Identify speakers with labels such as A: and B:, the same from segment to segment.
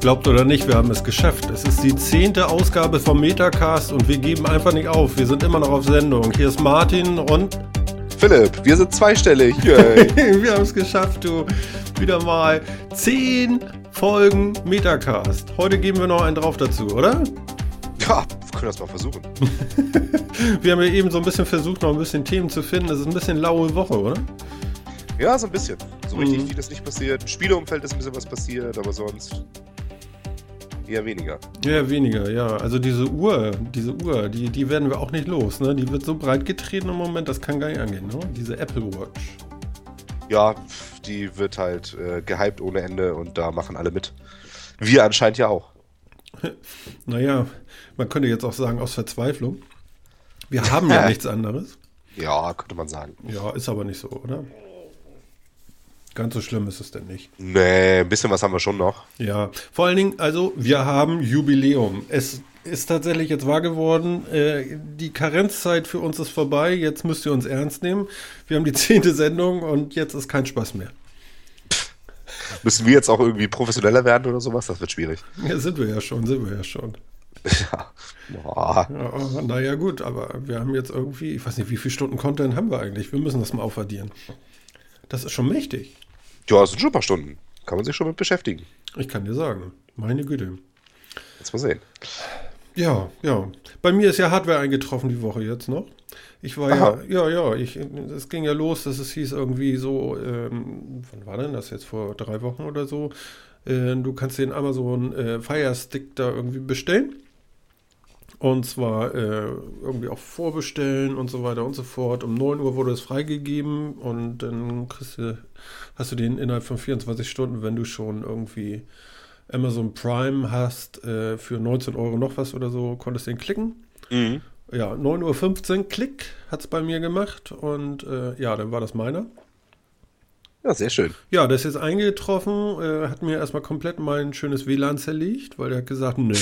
A: Es glaubt oder nicht, wir haben es geschafft. Es ist die zehnte Ausgabe vom Metacast und wir geben einfach nicht auf. Wir sind immer noch auf Sendung. Hier ist Martin und
B: Philipp. Wir sind zweistellig.
A: wir haben es geschafft, du. Wieder mal zehn Folgen Metacast. Heute geben wir noch einen drauf dazu, oder?
B: Ja, wir können das mal versuchen.
A: wir haben ja eben so ein bisschen versucht, noch ein bisschen Themen zu finden. Es ist ein bisschen laue Woche, oder?
B: Ja, so ein bisschen. So richtig mhm. viel ist nicht passiert. Im Spieleumfeld ist ein bisschen was passiert, aber sonst eher weniger.
A: Ja, weniger, ja. Also diese Uhr, diese Uhr, die, die werden wir auch nicht los, ne? Die wird so breit getreten im Moment, das kann gar nicht angehen, ne? Diese Apple Watch.
B: Ja, die wird halt äh, gehypt ohne Ende und da machen alle mit. Wir anscheinend ja auch.
A: naja, man könnte jetzt auch sagen, aus Verzweiflung. Wir haben ja nichts anderes.
B: Ja, könnte man sagen.
A: Ja, ist aber nicht so, oder? Ganz so schlimm ist es denn nicht.
B: Nee, ein bisschen was haben wir schon noch.
A: Ja, vor allen Dingen, also wir haben Jubiläum. Es ist tatsächlich jetzt wahr geworden. Äh, die Karenzzeit für uns ist vorbei. Jetzt müsst ihr uns ernst nehmen. Wir haben die zehnte Sendung und jetzt ist kein Spaß mehr.
B: Müssen wir jetzt auch irgendwie professioneller werden oder sowas? Das wird schwierig.
A: Ja, sind wir ja schon, sind wir ja schon.
B: Ja. Boah.
A: ja naja, gut, aber wir haben jetzt irgendwie, ich weiß nicht, wie viele Stunden Content haben wir eigentlich? Wir müssen das mal aufaddieren. Das ist schon mächtig.
B: Ja, es sind schon ein paar Stunden. Kann man sich schon mit beschäftigen.
A: Ich kann dir sagen. Meine Güte.
B: Jetzt mal sehen.
A: Ja, ja. Bei mir ist ja Hardware eingetroffen die Woche jetzt noch. Ich war Aha. ja, ja, ja, ich, es ging ja los, dass es hieß irgendwie so, ähm, wann war denn das jetzt, vor drei Wochen oder so, äh, du kannst den Amazon äh, Fire Stick da irgendwie bestellen. Und zwar äh, irgendwie auch vorbestellen und so weiter und so fort. Um 9 Uhr wurde es freigegeben und dann kriegst du, hast du den innerhalb von 24 Stunden, wenn du schon irgendwie Amazon Prime hast, äh, für 19 Euro noch was oder so, konntest den klicken. Mhm. Ja, 9.15 Uhr, Klick, hat es bei mir gemacht und äh, ja, dann war das meiner.
B: Ja, sehr schön.
A: Ja, der ist jetzt eingetroffen, äh, hat mir erstmal komplett mein schönes WLAN zerlegt, weil er hat gesagt, nee,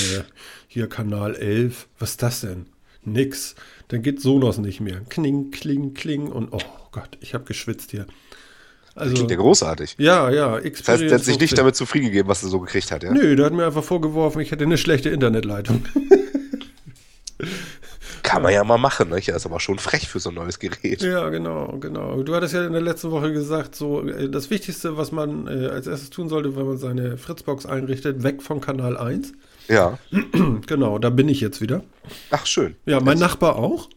A: hier Kanal 11, was ist das denn? Nix. Dann geht Sonos nicht mehr. Kling, kling, kling und oh Gott, ich habe geschwitzt hier.
B: Also, das klingt ja großartig.
A: Ja, ja.
B: Experience das heißt, der hat sich nicht damit zufrieden gegeben, was er so gekriegt hat, ja?
A: Nö, der hat mir einfach vorgeworfen, ich hätte eine schlechte Internetleitung.
B: Kann man ja mal machen, ne? Das ist aber schon frech für so ein neues Gerät.
A: Ja, genau, genau. Du hattest ja in der letzten Woche gesagt, so äh, das Wichtigste, was man äh, als erstes tun sollte, wenn man seine Fritzbox einrichtet, weg von Kanal 1.
B: Ja.
A: genau, da bin ich jetzt wieder.
B: Ach, schön.
A: Ja, mein jetzt. Nachbar auch.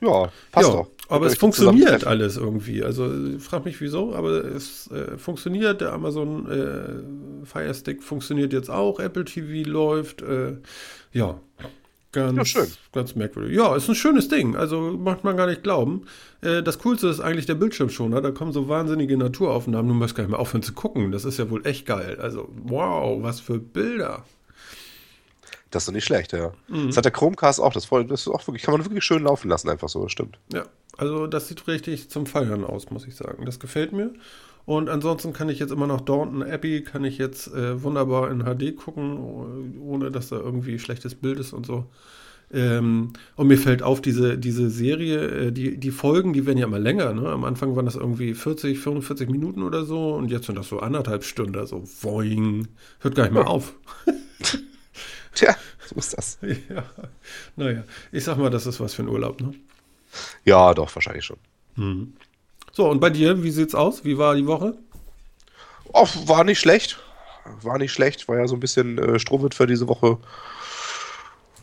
B: Ja, passt ja, doch.
A: Aber es funktioniert alles irgendwie. Also frag mich wieso, aber es äh, funktioniert. Der Amazon äh, Fire Stick funktioniert jetzt auch. Apple TV läuft. Äh, ja, Ganz, ja, schön. ganz merkwürdig. Ja, ist ein schönes Ding. Also macht man gar nicht glauben. Äh, das Coolste ist eigentlich der Bildschirmschoner. Da kommen so wahnsinnige Naturaufnahmen. Du musst gar nicht mehr aufhören zu gucken. Das ist ja wohl echt geil. Also, wow, was für Bilder.
B: Das ist doch nicht schlecht, ja. Mhm. Das hat der Chromecast auch. Das, voll, das ist auch wirklich, kann man wirklich schön laufen lassen, einfach so. Das stimmt.
A: Ja, also das sieht richtig zum Feiern aus, muss ich sagen. Das gefällt mir. Und ansonsten kann ich jetzt immer noch Daunton Abbey, kann ich jetzt äh, wunderbar in HD gucken, ohne dass da irgendwie schlechtes Bild ist und so. Ähm, und mir fällt auf, diese, diese Serie, äh, die, die Folgen, die werden ja immer länger. Ne? Am Anfang waren das irgendwie 40, 45 Minuten oder so und jetzt sind das so anderthalb Stunden, also boing, hört gar nicht mehr auf.
B: Tja, so ist das.
A: Ja, naja, ich sag mal, das ist was für ein Urlaub, ne?
B: Ja, doch, wahrscheinlich schon.
A: Mhm. So, und bei dir, wie sieht's aus? Wie war die Woche?
B: Oh, war nicht schlecht. War nicht schlecht. War ja so ein bisschen äh, für diese Woche.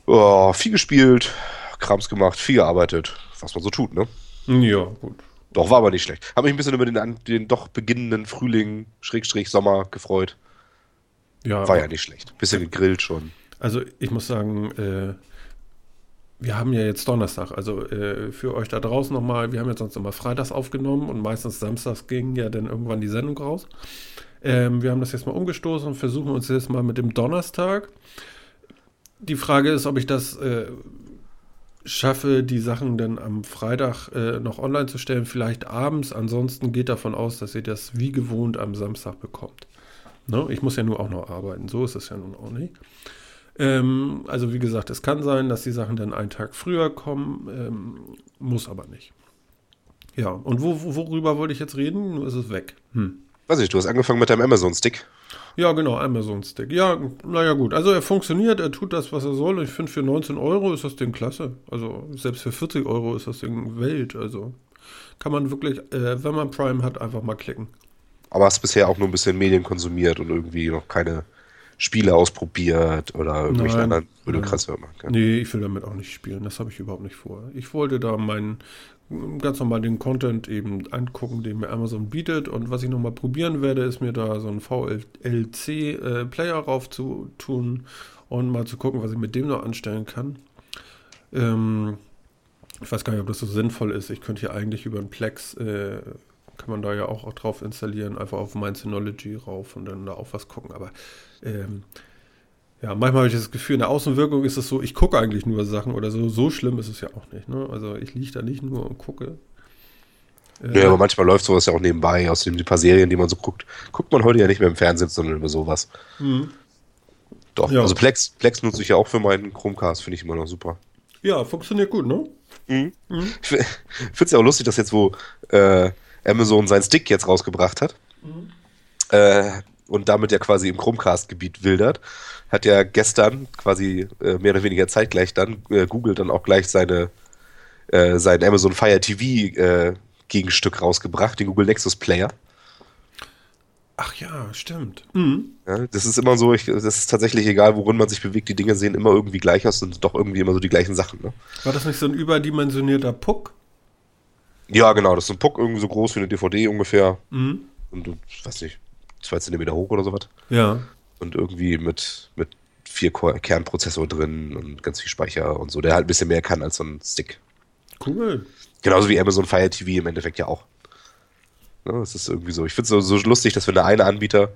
B: Oh, viel gespielt, Krams gemacht, viel gearbeitet. Was man so tut, ne?
A: Ja, gut.
B: Doch, war aber nicht schlecht. Habe mich ein bisschen über den, den doch beginnenden Frühling, Schrägstrich, Sommer gefreut. Ja. War ja nicht schlecht. Bisschen gegrillt schon.
A: Also, ich muss sagen, äh, wir haben ja jetzt Donnerstag, also äh, für euch da draußen nochmal, wir haben jetzt sonst immer freitags aufgenommen und meistens samstags ging ja dann irgendwann die Sendung raus. Ähm, wir haben das jetzt mal umgestoßen und versuchen uns jetzt mal mit dem Donnerstag. Die Frage ist, ob ich das äh, schaffe, die Sachen dann am Freitag äh, noch online zu stellen, vielleicht abends. Ansonsten geht davon aus, dass ihr das wie gewohnt am Samstag bekommt. Ne? Ich muss ja nur auch noch arbeiten, so ist es ja nun auch nicht. Ähm, also wie gesagt, es kann sein, dass die Sachen dann einen Tag früher kommen, ähm, muss aber nicht. Ja, und wo, worüber wollte ich jetzt reden? Nur ist es weg. Hm.
B: Weiß ich, du hast angefangen mit deinem Amazon-Stick.
A: Ja, genau, Amazon Stick. Ja, naja, gut. Also er funktioniert, er tut das, was er soll. Ich finde, für 19 Euro ist das Ding klasse. Also selbst für 40 Euro ist das Ding Welt. Also kann man wirklich, äh, wenn man Prime hat, einfach mal klicken.
B: Aber hast bisher auch nur ein bisschen Medien konsumiert und irgendwie noch keine Spiele ausprobiert oder irgendwelche
A: Nein,
B: anderen
A: nein.
B: Ölkratzfirmen.
A: Nee, ich will damit auch nicht spielen. Das habe ich überhaupt nicht vor. Ich wollte da meinen ganz normal den Content eben angucken, den mir Amazon bietet. Und was ich nochmal probieren werde, ist mir da so einen VLC-Player rauf zu tun und mal zu gucken, was ich mit dem noch anstellen kann. Ähm, ich weiß gar nicht, ob das so sinnvoll ist. Ich könnte hier eigentlich über einen Plex, äh, kann man da ja auch, auch drauf installieren, einfach auf mein Synology rauf und dann da auch was gucken. Aber ähm, ja, manchmal habe ich das Gefühl, in der Außenwirkung ist es so, ich gucke eigentlich nur Sachen oder so. So schlimm ist es ja auch nicht. Ne? Also ich liege da nicht nur und gucke. Äh,
B: Ja, aber manchmal läuft sowas ja auch nebenbei, außerdem die paar Serien, die man so guckt, guckt man heute ja nicht mehr im Fernsehen, sondern über sowas.
A: mhm.
B: Doch,
A: Ja.
B: also Plex, Plex nutze ich ja auch für meinen Chromecast, finde ich immer noch super.
A: ja, funktioniert gut, ne?
B: Ich finde es ja auch lustig, dass jetzt, wo äh, Amazon seinen Stick jetzt rausgebracht hat äh, und damit ja quasi im Chromecast-Gebiet wildert, hat ja gestern quasi äh, mehr oder weniger zeitgleich dann äh, Google dann auch gleich seine äh, sein Amazon Fire TV äh, Gegenstück rausgebracht, den Google Nexus Player.
A: Ach ja, stimmt. Mhm.
B: Ja, das ist immer so, ich, das ist tatsächlich egal, worin man sich bewegt, die Dinge sehen immer irgendwie gleich aus und doch irgendwie immer so die gleichen Sachen. Ne?
A: War das nicht so ein überdimensionierter Puck?
B: Ja, genau, das ist ein Puck irgendwie so groß wie eine DVD ungefähr
A: Mhm.
B: und, und weiß nicht, zwei Zentimeter hoch oder sowas.
A: Ja.
B: Und irgendwie mit, mit vier Kernprozessor drin und ganz viel Speicher und so, der halt ein bisschen mehr kann als so ein Stick.
A: Cool.
B: Genauso wie Amazon Fire TV im Endeffekt ja auch. Ne, das ist irgendwie so. Ich finde es so, so lustig, dass wenn der eine Anbieter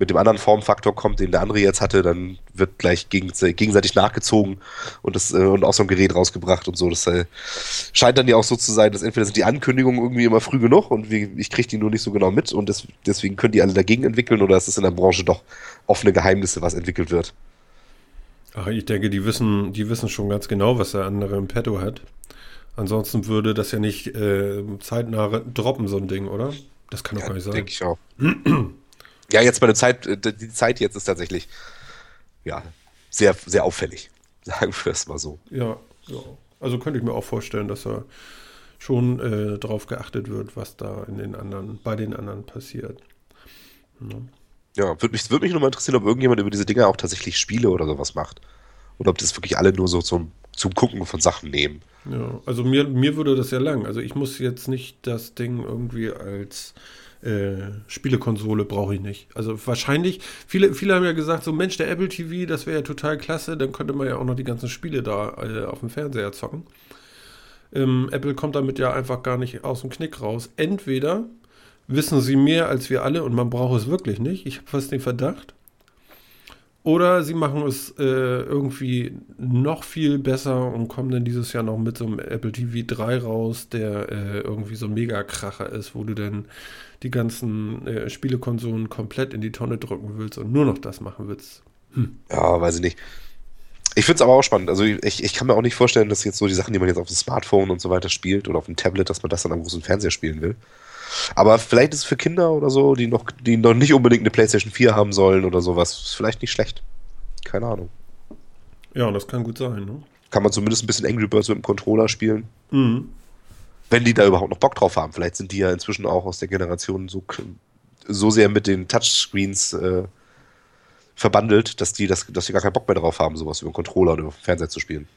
B: mit dem anderen Formfaktor kommt, den der andere jetzt hatte, dann wird gleich gegen, gegenseitig nachgezogen und, das, äh, und aus so einem Gerät rausgebracht und so. Das äh, scheint dann ja auch so zu sein, dass entweder sind die Ankündigungen irgendwie immer früh genug und ich kriege die nur nicht so genau mit und des, deswegen können die alle dagegen entwickeln oder ist es in der Branche doch offene Geheimnisse, was entwickelt wird.
A: Ach, ich denke, die wissen, die wissen schon ganz genau, was der andere im Petto hat. Ansonsten würde das ja nicht äh, zeitnah droppen, so ein Ding, oder? Das kann doch gar nicht sein.
B: Denke ich auch. ja, jetzt meine Zeit, äh, die Zeit jetzt ist tatsächlich ja sehr, sehr auffällig. Sagen wir es mal so.
A: Ja, ja. Also könnte ich mir auch vorstellen, dass da schon äh, drauf geachtet wird, was da in den anderen, bei den anderen passiert. Ne?
B: Ja, würde mich, würd mich nur mal interessieren, ob irgendjemand über diese Dinger auch tatsächlich Spiele oder sowas macht. Oder ob das wirklich alle nur so zum, zum Gucken von Sachen nehmen.
A: Ja, also mir, mir würde das ja lang. Also ich muss jetzt nicht das Ding irgendwie als äh, Spielekonsole brauche ich nicht. Also wahrscheinlich, viele, viele haben ja gesagt, so Mensch, der Apple TV, das wäre ja total klasse, dann könnte man ja auch noch die ganzen Spiele da äh, auf dem Fernseher zocken. Ähm, Apple kommt damit ja einfach gar nicht aus dem Knick raus. Entweder wissen sie mehr als wir alle und man braucht es wirklich nicht. Ich habe fast den Verdacht. Oder sie machen es äh, irgendwie noch viel besser und kommen dann dieses Jahr noch mit so einem Apple TV 3 raus, der äh, irgendwie so ein Mega-Kracher ist, wo du dann die ganzen äh, Spielekonsolen komplett in die Tonne drücken willst und nur noch das machen willst.
B: Ja, weiß ich nicht. Ich finde es aber auch spannend. Also ich, ich kann mir auch nicht vorstellen, dass jetzt so die Sachen, die man jetzt auf dem Smartphone und so weiter spielt oder auf dem Tablet, dass man das dann am großen Fernseher spielen will. Aber vielleicht ist es für Kinder oder so, die noch, die noch nicht unbedingt eine PlayStation 4 haben sollen oder sowas, ist vielleicht nicht schlecht. Keine Ahnung.
A: Ja, das kann gut sein. Ne?
B: Kann man zumindest ein bisschen Angry Birds mit dem Controller spielen.
A: Mhm.
B: Wenn die da überhaupt noch Bock drauf haben. Vielleicht sind die ja inzwischen auch aus der Generation so, so sehr mit den Touchscreens äh, verbandelt, dass die, das, dass die gar keinen Bock mehr drauf haben, sowas über den Controller oder über den Fernseher zu spielen.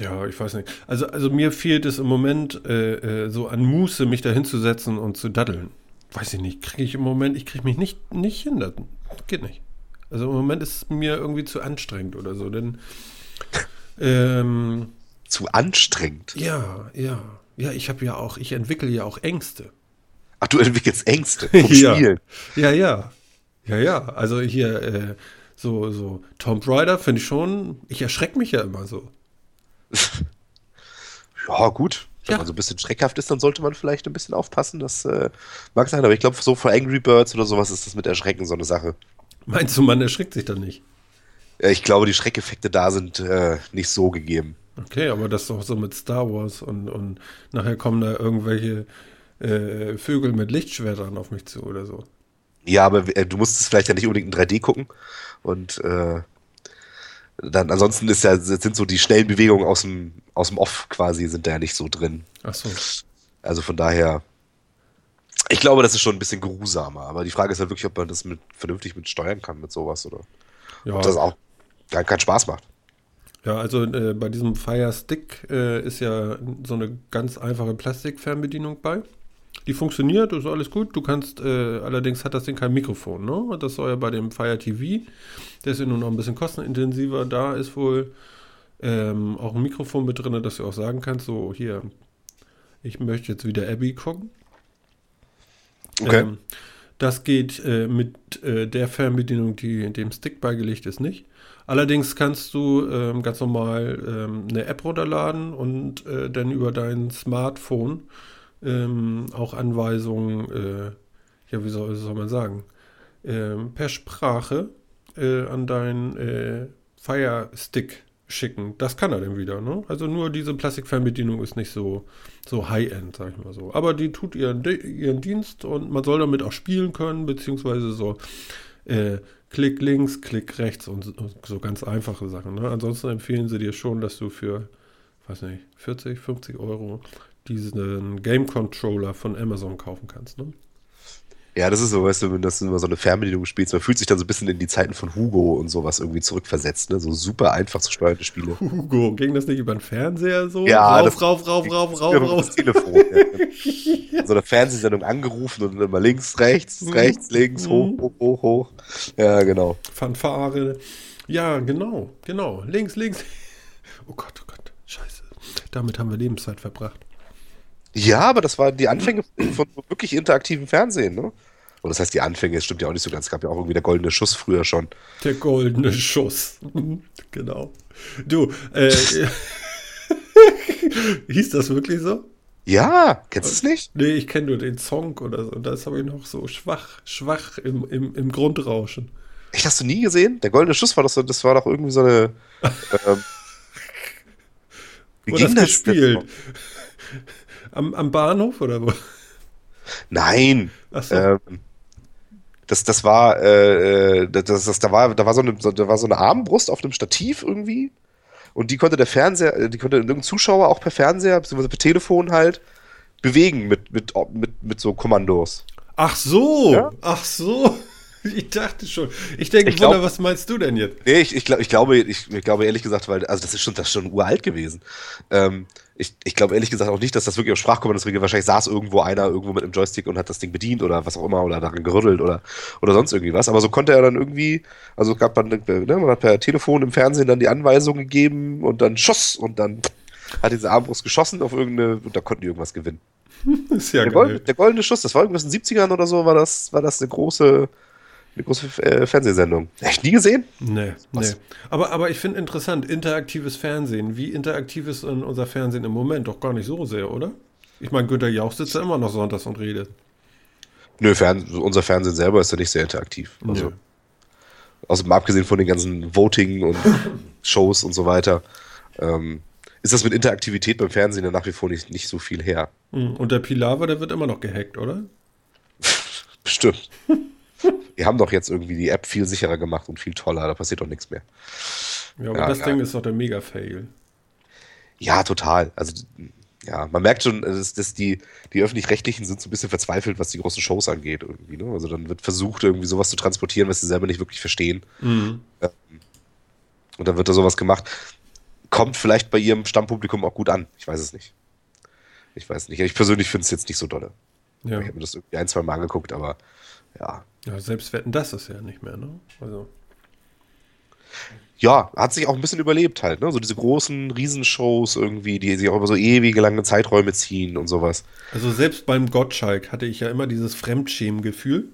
A: Ja, ich weiß nicht. Also, also mir fehlt es im Moment äh, äh, so an Muße, mich da hinzusetzen und zu daddeln. Weiß ich nicht, kriege ich im Moment, ich kriege mich nicht, nicht hin. Das geht nicht. Also im Moment ist es mir irgendwie zu anstrengend oder so, denn ähm,
B: Zu anstrengend.
A: ja, ja, ja, ich habe ja auch, ich entwickle ja auch Ängste.
B: Ach, du entwickelst Ängste vom
A: Ja.
B: Spielen.
A: Ja, ja, ja, ja. Also hier äh, so so Tomb Raider finde ich schon. Ich erschrecke mich ja immer so.
B: Ja, gut. Wenn
A: Ja.
B: man so ein bisschen schreckhaft ist, dann sollte man vielleicht ein bisschen aufpassen. Das äh, mag sein, aber ich glaube, so vor Angry Birds oder sowas ist das mit Erschrecken so eine Sache.
A: Meinst du, man erschreckt sich dann nicht?
B: Ja, ich glaube, die Schreckeffekte da sind äh, nicht so gegeben.
A: Okay, aber das ist doch so mit Star Wars und, und nachher kommen da irgendwelche äh, Vögel mit Lichtschwertern auf mich zu oder so.
B: Ja, aber äh, du musst es vielleicht ja nicht unbedingt in 3D gucken. Und äh, dann ansonsten ist ja, sind so die schnellen Bewegungen aus dem, aus dem Off quasi, sind da ja nicht so drin.
A: Ach so.
B: Also von daher, ich glaube, das ist schon ein bisschen geruhsamer. Aber die Frage ist halt wirklich, ob man das mit, vernünftig mit steuern kann mit sowas oder
A: Ja,
B: ob das auch gar keinen Spaß macht.
A: ja also äh, bei diesem Fire Stick äh, ist ja so eine ganz einfache Plastikfernbedienung bei. Die funktioniert, ist alles gut. Du kannst, äh, allerdings hat das Ding kein Mikrofon, ne? Das soll ja bei dem Fire TV, der ist ja nur noch ein bisschen kostenintensiver. Da ist wohl ähm, auch ein Mikrofon mit drin, dass du auch sagen kannst, so hier, ich möchte jetzt wieder Abby gucken.
B: Okay.
A: Ähm, das geht äh, mit äh, der Fernbedienung, die dem Stick beigelegt ist, nicht. Allerdings kannst du ähm, ganz normal ähm, eine App runterladen und äh, dann über dein Smartphone ähm, auch Anweisungen, äh, ja, wie soll, soll man sagen, ähm, per Sprache äh, an deinen äh, Fire Stick schicken. Das kann er dann wieder, ne? Also nur diese Plastikfernbedienung ist nicht so, so High-End, sag ich mal so. Aber die tut ihren, ihren Dienst und man soll damit auch spielen können, beziehungsweise so äh, Klick links, Klick rechts und so- und so ganz einfache Sachen. Ne? Ansonsten empfehlen sie dir schon, dass du für, weiß nicht, 40, 50 Euro diesen Game Controller von Amazon kaufen kannst. Ne?
B: Ja, das ist so, weißt du, wenn das immer so eine Fernbedienung spielst, man fühlt sich dann so ein bisschen in die Zeiten von Hugo und sowas irgendwie zurückversetzt, ne? So super einfach zu steuernde Spiele.
A: Hugo, ging das nicht über den Fernseher so?
B: Ja,
A: rauf,
B: das-
A: rauf, rauf, rauf, rauf, rauf.
B: das Telefon. Ja. So eine Fernsehsendung angerufen und dann immer links, rechts, rechts, links, hoch, hoch, hoch, hoch. Ja, genau.
A: Fanfare. Ja, genau, genau. Links, links. Oh Gott, oh Gott, scheiße. Damit haben wir Lebenszeit verbracht.
B: Ja, aber das waren die Anfänge von wirklich interaktivem Fernsehen, ne? Und das heißt, die Anfänge, es stimmt ja auch nicht so ganz. Es gab ja auch irgendwie der goldene Schuss früher schon.
A: Der goldene Schuss. genau. Du, äh, hieß das wirklich so?
B: Ja, kennst du es nicht?
A: Nee, ich kenne nur den Song oder so. Das habe ich noch so schwach, schwach im, im, im Grundrauschen.
B: Echt, hast du nie gesehen? Der goldene Schuss war doch so, das war doch irgendwie so eine. Ähm, wie ging
A: das
B: das
A: gespielt? Am, am Bahnhof oder wo?
B: Nein.
A: Ach so.
B: Ähm, das, das war, äh, äh, das, das, da war, da war so eine, so- da war so eine Armbrust auf einem Stativ irgendwie. Und die konnte der Fernseher, äh, die konnte irgendein Zuschauer auch per Fernseher, beziehungsweise per Telefon halt bewegen mit, mit, mit, mit so Kommandos.
A: Ach so,
B: Ja?
A: ach so. Ich dachte schon. Ich denke,
B: Ich glaub-
A: Wunder, was meinst du denn jetzt?
B: Nee, ich, ich, glaub, ich, glaube, ich, ich glaube ehrlich gesagt, weil, also das ist schon, das ist schon uralt gewesen. Ähm, ich, ich glaube ehrlich gesagt auch nicht, dass das wirklich auf Sprachkommandos regiert. Wahrscheinlich saß irgendwo einer irgendwo mit einem Joystick und hat das Ding bedient oder was auch immer oder daran gerüttelt oder, oder sonst irgendwie was. Aber so konnte er dann irgendwie, also gab dann, ne, man hat per Telefon im Fernsehen dann die Anweisung gegeben und dann Schuss und dann hat diese Armbrust geschossen auf irgendeine, und da konnten die irgendwas gewinnen.
A: Ist ja
B: Der,
A: geil.
B: goldene, der goldene Schuss, das war irgendwas in den 70ern oder so, war das, war das eine große, eine große äh, Fernsehsendung. Echt nie gesehen?
A: Nee,
B: Was?
A: nee. Aber, aber ich finde interessant, interaktives Fernsehen. Wie interaktiv ist unser Fernsehen im Moment? Doch gar nicht so sehr, oder? Ich meine, Günter Jauch sitzt ja immer noch sonntags und redet.
B: Nö, Fern unser Fernsehen selber ist ja nicht sehr interaktiv. Also,
A: Nö.
B: außer mal abgesehen von den ganzen Voting und Shows und so weiter, ähm, ist das mit Interaktivität beim Fernsehen ja nach wie vor nicht, nicht so viel her.
A: Hm, Und der Pilawa, der wird immer noch gehackt, oder?
B: Bestimmt. Wir haben doch jetzt irgendwie die App viel sicherer gemacht und viel toller, da passiert doch nichts mehr.
A: Ja, aber
B: Ja,
A: das
B: ja.
A: Ding ist doch der Mega-Fail.
B: Ja, total. Also, ja, man merkt schon, dass, dass die, die Öffentlich-Rechtlichen sind so ein bisschen verzweifelt, was die großen Shows angeht irgendwie. Ne? Also dann wird versucht, irgendwie sowas zu transportieren, was sie selber nicht wirklich verstehen.
A: Mhm.
B: Und dann wird da sowas gemacht. Kommt vielleicht bei ihrem Stammpublikum auch gut an. Ich weiß es nicht. Ich weiß nicht. Ich persönlich finde es jetzt nicht so dolle.
A: Ja.
B: Ich habe mir das irgendwie ein, zwei Mal angeguckt, aber ja.
A: Ja, selbst wetten, das ist ja nicht mehr, ne? Also,
B: Ja, hat sich auch ein bisschen überlebt halt, ne? So diese großen Riesenshows irgendwie, die sich auch über so ewige lange Zeiträume ziehen und sowas.
A: also selbst beim Gottschalk hatte ich ja immer dieses Fremdschämen-Gefühl.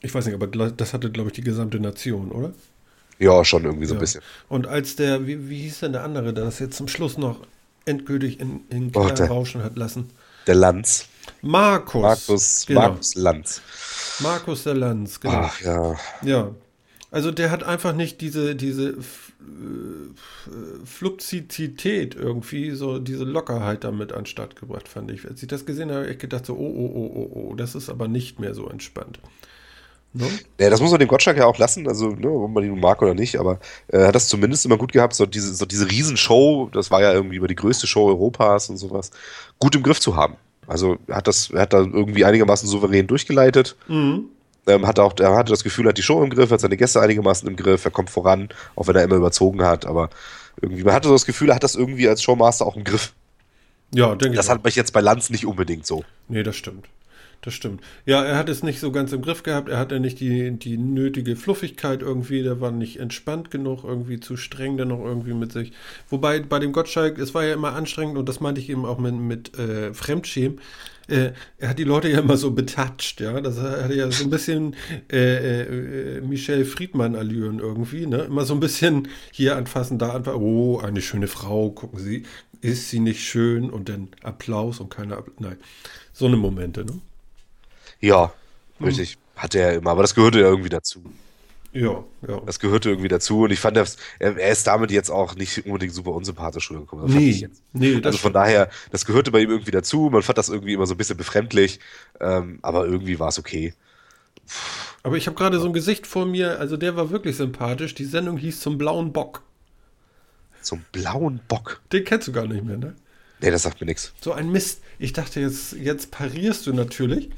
A: Ich weiß nicht, aber das hatte, glaube ich, die gesamte Nation, oder?
B: Ja, schon irgendwie so ein
A: Ja.
B: bisschen.
A: Und als der, wie, wie hieß denn der andere, der das jetzt zum Schluss noch endgültig in, in
B: Oh, der-
A: rauschen hat lassen?
B: Der Lanz.
A: Markus.
B: Markus,
A: Genau.
B: Markus Lanz.
A: Markus der Lanz, genau.
B: Ach ja.
A: Ja. Also der hat einfach nicht diese, diese äh, irgendwie, so diese Lockerheit damit anstatt gebracht, fand ich. Als ich das gesehen habe, habe ich gedacht so, oh, oh, oh, oh, oh, das ist aber nicht mehr so entspannt.
B: Ne? Ja, das muss man dem Gottschalk ja auch lassen, also ne, ob man ihn mag oder nicht, aber er äh, hat das zumindest immer gut gehabt, so diese, so diese Riesenshow, das war ja irgendwie über die größte Show Europas und sowas, gut im Griff zu haben. Also er hat das, er hat da irgendwie einigermaßen souverän durchgeleitet. Mhm. Ähm, hat auch, er hatte das Gefühl, er hat die Show im Griff, hat seine Gäste einigermaßen im Griff, er kommt voran, auch wenn er immer überzogen hat, aber irgendwie, man hatte so das Gefühl, er hat das irgendwie als Showmaster auch im Griff. Ja, denke ich. Das hat mich jetzt bei Lanz nicht unbedingt so.
A: Nee, das stimmt. Das stimmt. Ja, er hat es nicht so ganz im Griff gehabt. Er hatte nicht die, die nötige Fluffigkeit irgendwie. Der war nicht entspannt genug, irgendwie zu streng dann noch irgendwie mit sich. Wobei bei dem Gottschalk, es war ja immer anstrengend und das meinte ich eben auch mit, mit äh, Fremdschämen. Äh, er hat die Leute ja immer so betatscht, ja. Das hatte ja so ein bisschen äh, äh, Michel Friedmann-Allüren irgendwie, ne? Immer so ein bisschen hier anfassen, da anfassen. Oh, eine schöne Frau, gucken Sie. Ist sie nicht schön? Und dann Applaus und keine Applaus. Nein. So eine Momente, ne?
B: Ja, hm. richtig. Hatte er immer, aber das gehörte ja irgendwie dazu.
A: Ja, ja.
B: Das gehörte irgendwie dazu und ich fand, er, er ist damit jetzt auch nicht unbedingt super unsympathisch rübergekommen.
A: Nee, nee,
B: also von daher, das gehörte bei ihm irgendwie dazu. Man fand das irgendwie immer so ein bisschen befremdlich, ähm, aber irgendwie war es okay.
A: Aber ich habe gerade so ein Gesicht vor mir, also der war wirklich sympathisch. Die Sendung hieß Zum blauen Bock.
B: Zum blauen Bock?
A: Den kennst du gar nicht mehr, ne?
B: Nee, das sagt mir nichts.
A: So ein Mist. Ich dachte, jetzt, jetzt parierst du natürlich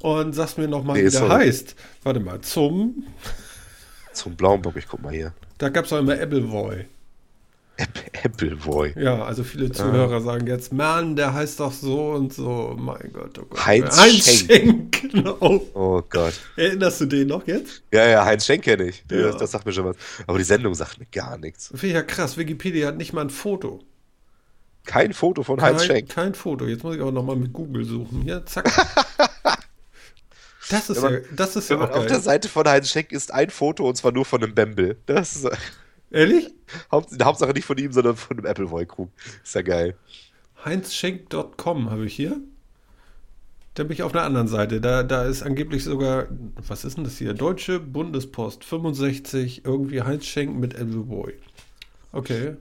A: und sagst mir nochmal, nee, wie der so. heißt. Warte mal, zum.
B: Zum blauen Bock, ich guck mal hier.
A: Da gab es auch immer Appleboy.
B: Appleboy.
A: Ja, also viele Zuhörer ah. sagen jetzt, Mann, der heißt doch so und so. Mein Gott, oh Gott.
B: Heinz, Heinz Schenk.
A: Schenk. genau.
B: Oh Gott.
A: Erinnerst du den noch jetzt?
B: Ja, ja, Heinz Schenk kenne ich. Ja. Das, das, sagt mir schon was. Aber die Sendung sagt mir gar nichts.
A: Finde ich ja krass. Wikipedia hat nicht mal ein Foto.
B: Kein Foto von kein, Heinz Schenk.
A: Kein Foto. Jetzt muss ich aber nochmal mit Google suchen. Hier, zack. Das ist man, ja, das ist ja auch
B: Auf der Seite von Heinz Schenk ist ein Foto und zwar nur von einem Bembel. Das ist,
A: Ehrlich?
B: Haupt, Hauptsache nicht von ihm, sondern von einem Appleboy-Krug. Ist ja geil.
A: Heinzschenk.com habe ich hier. Da bin ich auf einer anderen Seite. Da, da ist angeblich sogar, was ist denn das hier? Deutsche Bundespost 65, irgendwie Heinz Schenk mit Appleboy. Okay.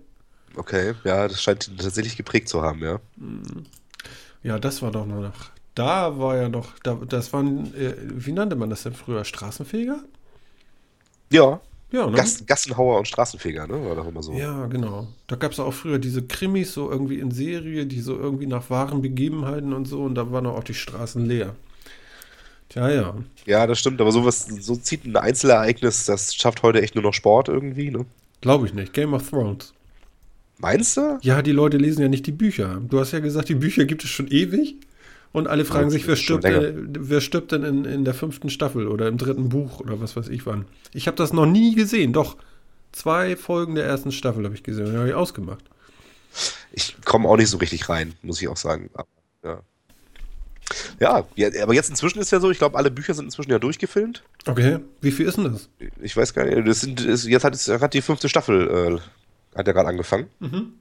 B: Okay, ja, das scheint ihn tatsächlich geprägt zu haben, ja.
A: Ja, das war doch noch da war ja noch, da, das waren, äh, wie nannte man das denn früher? Straßenfeger?
B: Ja. Ja, ne? Gass, Gassenhauer und Straßenfeger, ne? War doch immer so.
A: Ja, genau. Da gab es auch früher diese Krimis, so irgendwie in Serie, die so irgendwie nach wahren Begebenheiten und so, und da waren auch die Straßen leer. Tja, ja.
B: Ja, das stimmt, aber sowas, so zieht ein Einzelereignis, das schafft heute echt nur noch Sport irgendwie, ne?
A: Glaube ich nicht. Game of Thrones.
B: Meinst du?
A: Ja, die Leute lesen ja nicht die Bücher. Du hast ja gesagt, die Bücher gibt es schon ewig. Und alle fragen sich, wer stirbt, äh, wer stirbt denn in, in der fünften Staffel oder im dritten Buch oder was weiß ich wann. Ich habe das noch nie gesehen, doch. Zwei Folgen der ersten Staffel habe ich gesehen und habe ich ausgemacht.
B: Ich komme auch nicht so richtig rein, muss ich auch sagen. Ja. Ja, ja, aber jetzt inzwischen ist ja so, ich glaube, alle Bücher sind inzwischen ja durchgefilmt.
A: Okay, wie viel ist denn das?
B: Ich weiß gar nicht, das sind, ist, jetzt hat, es, hat die fünfte Staffel, äh, hat ja gerade angefangen. Mhm.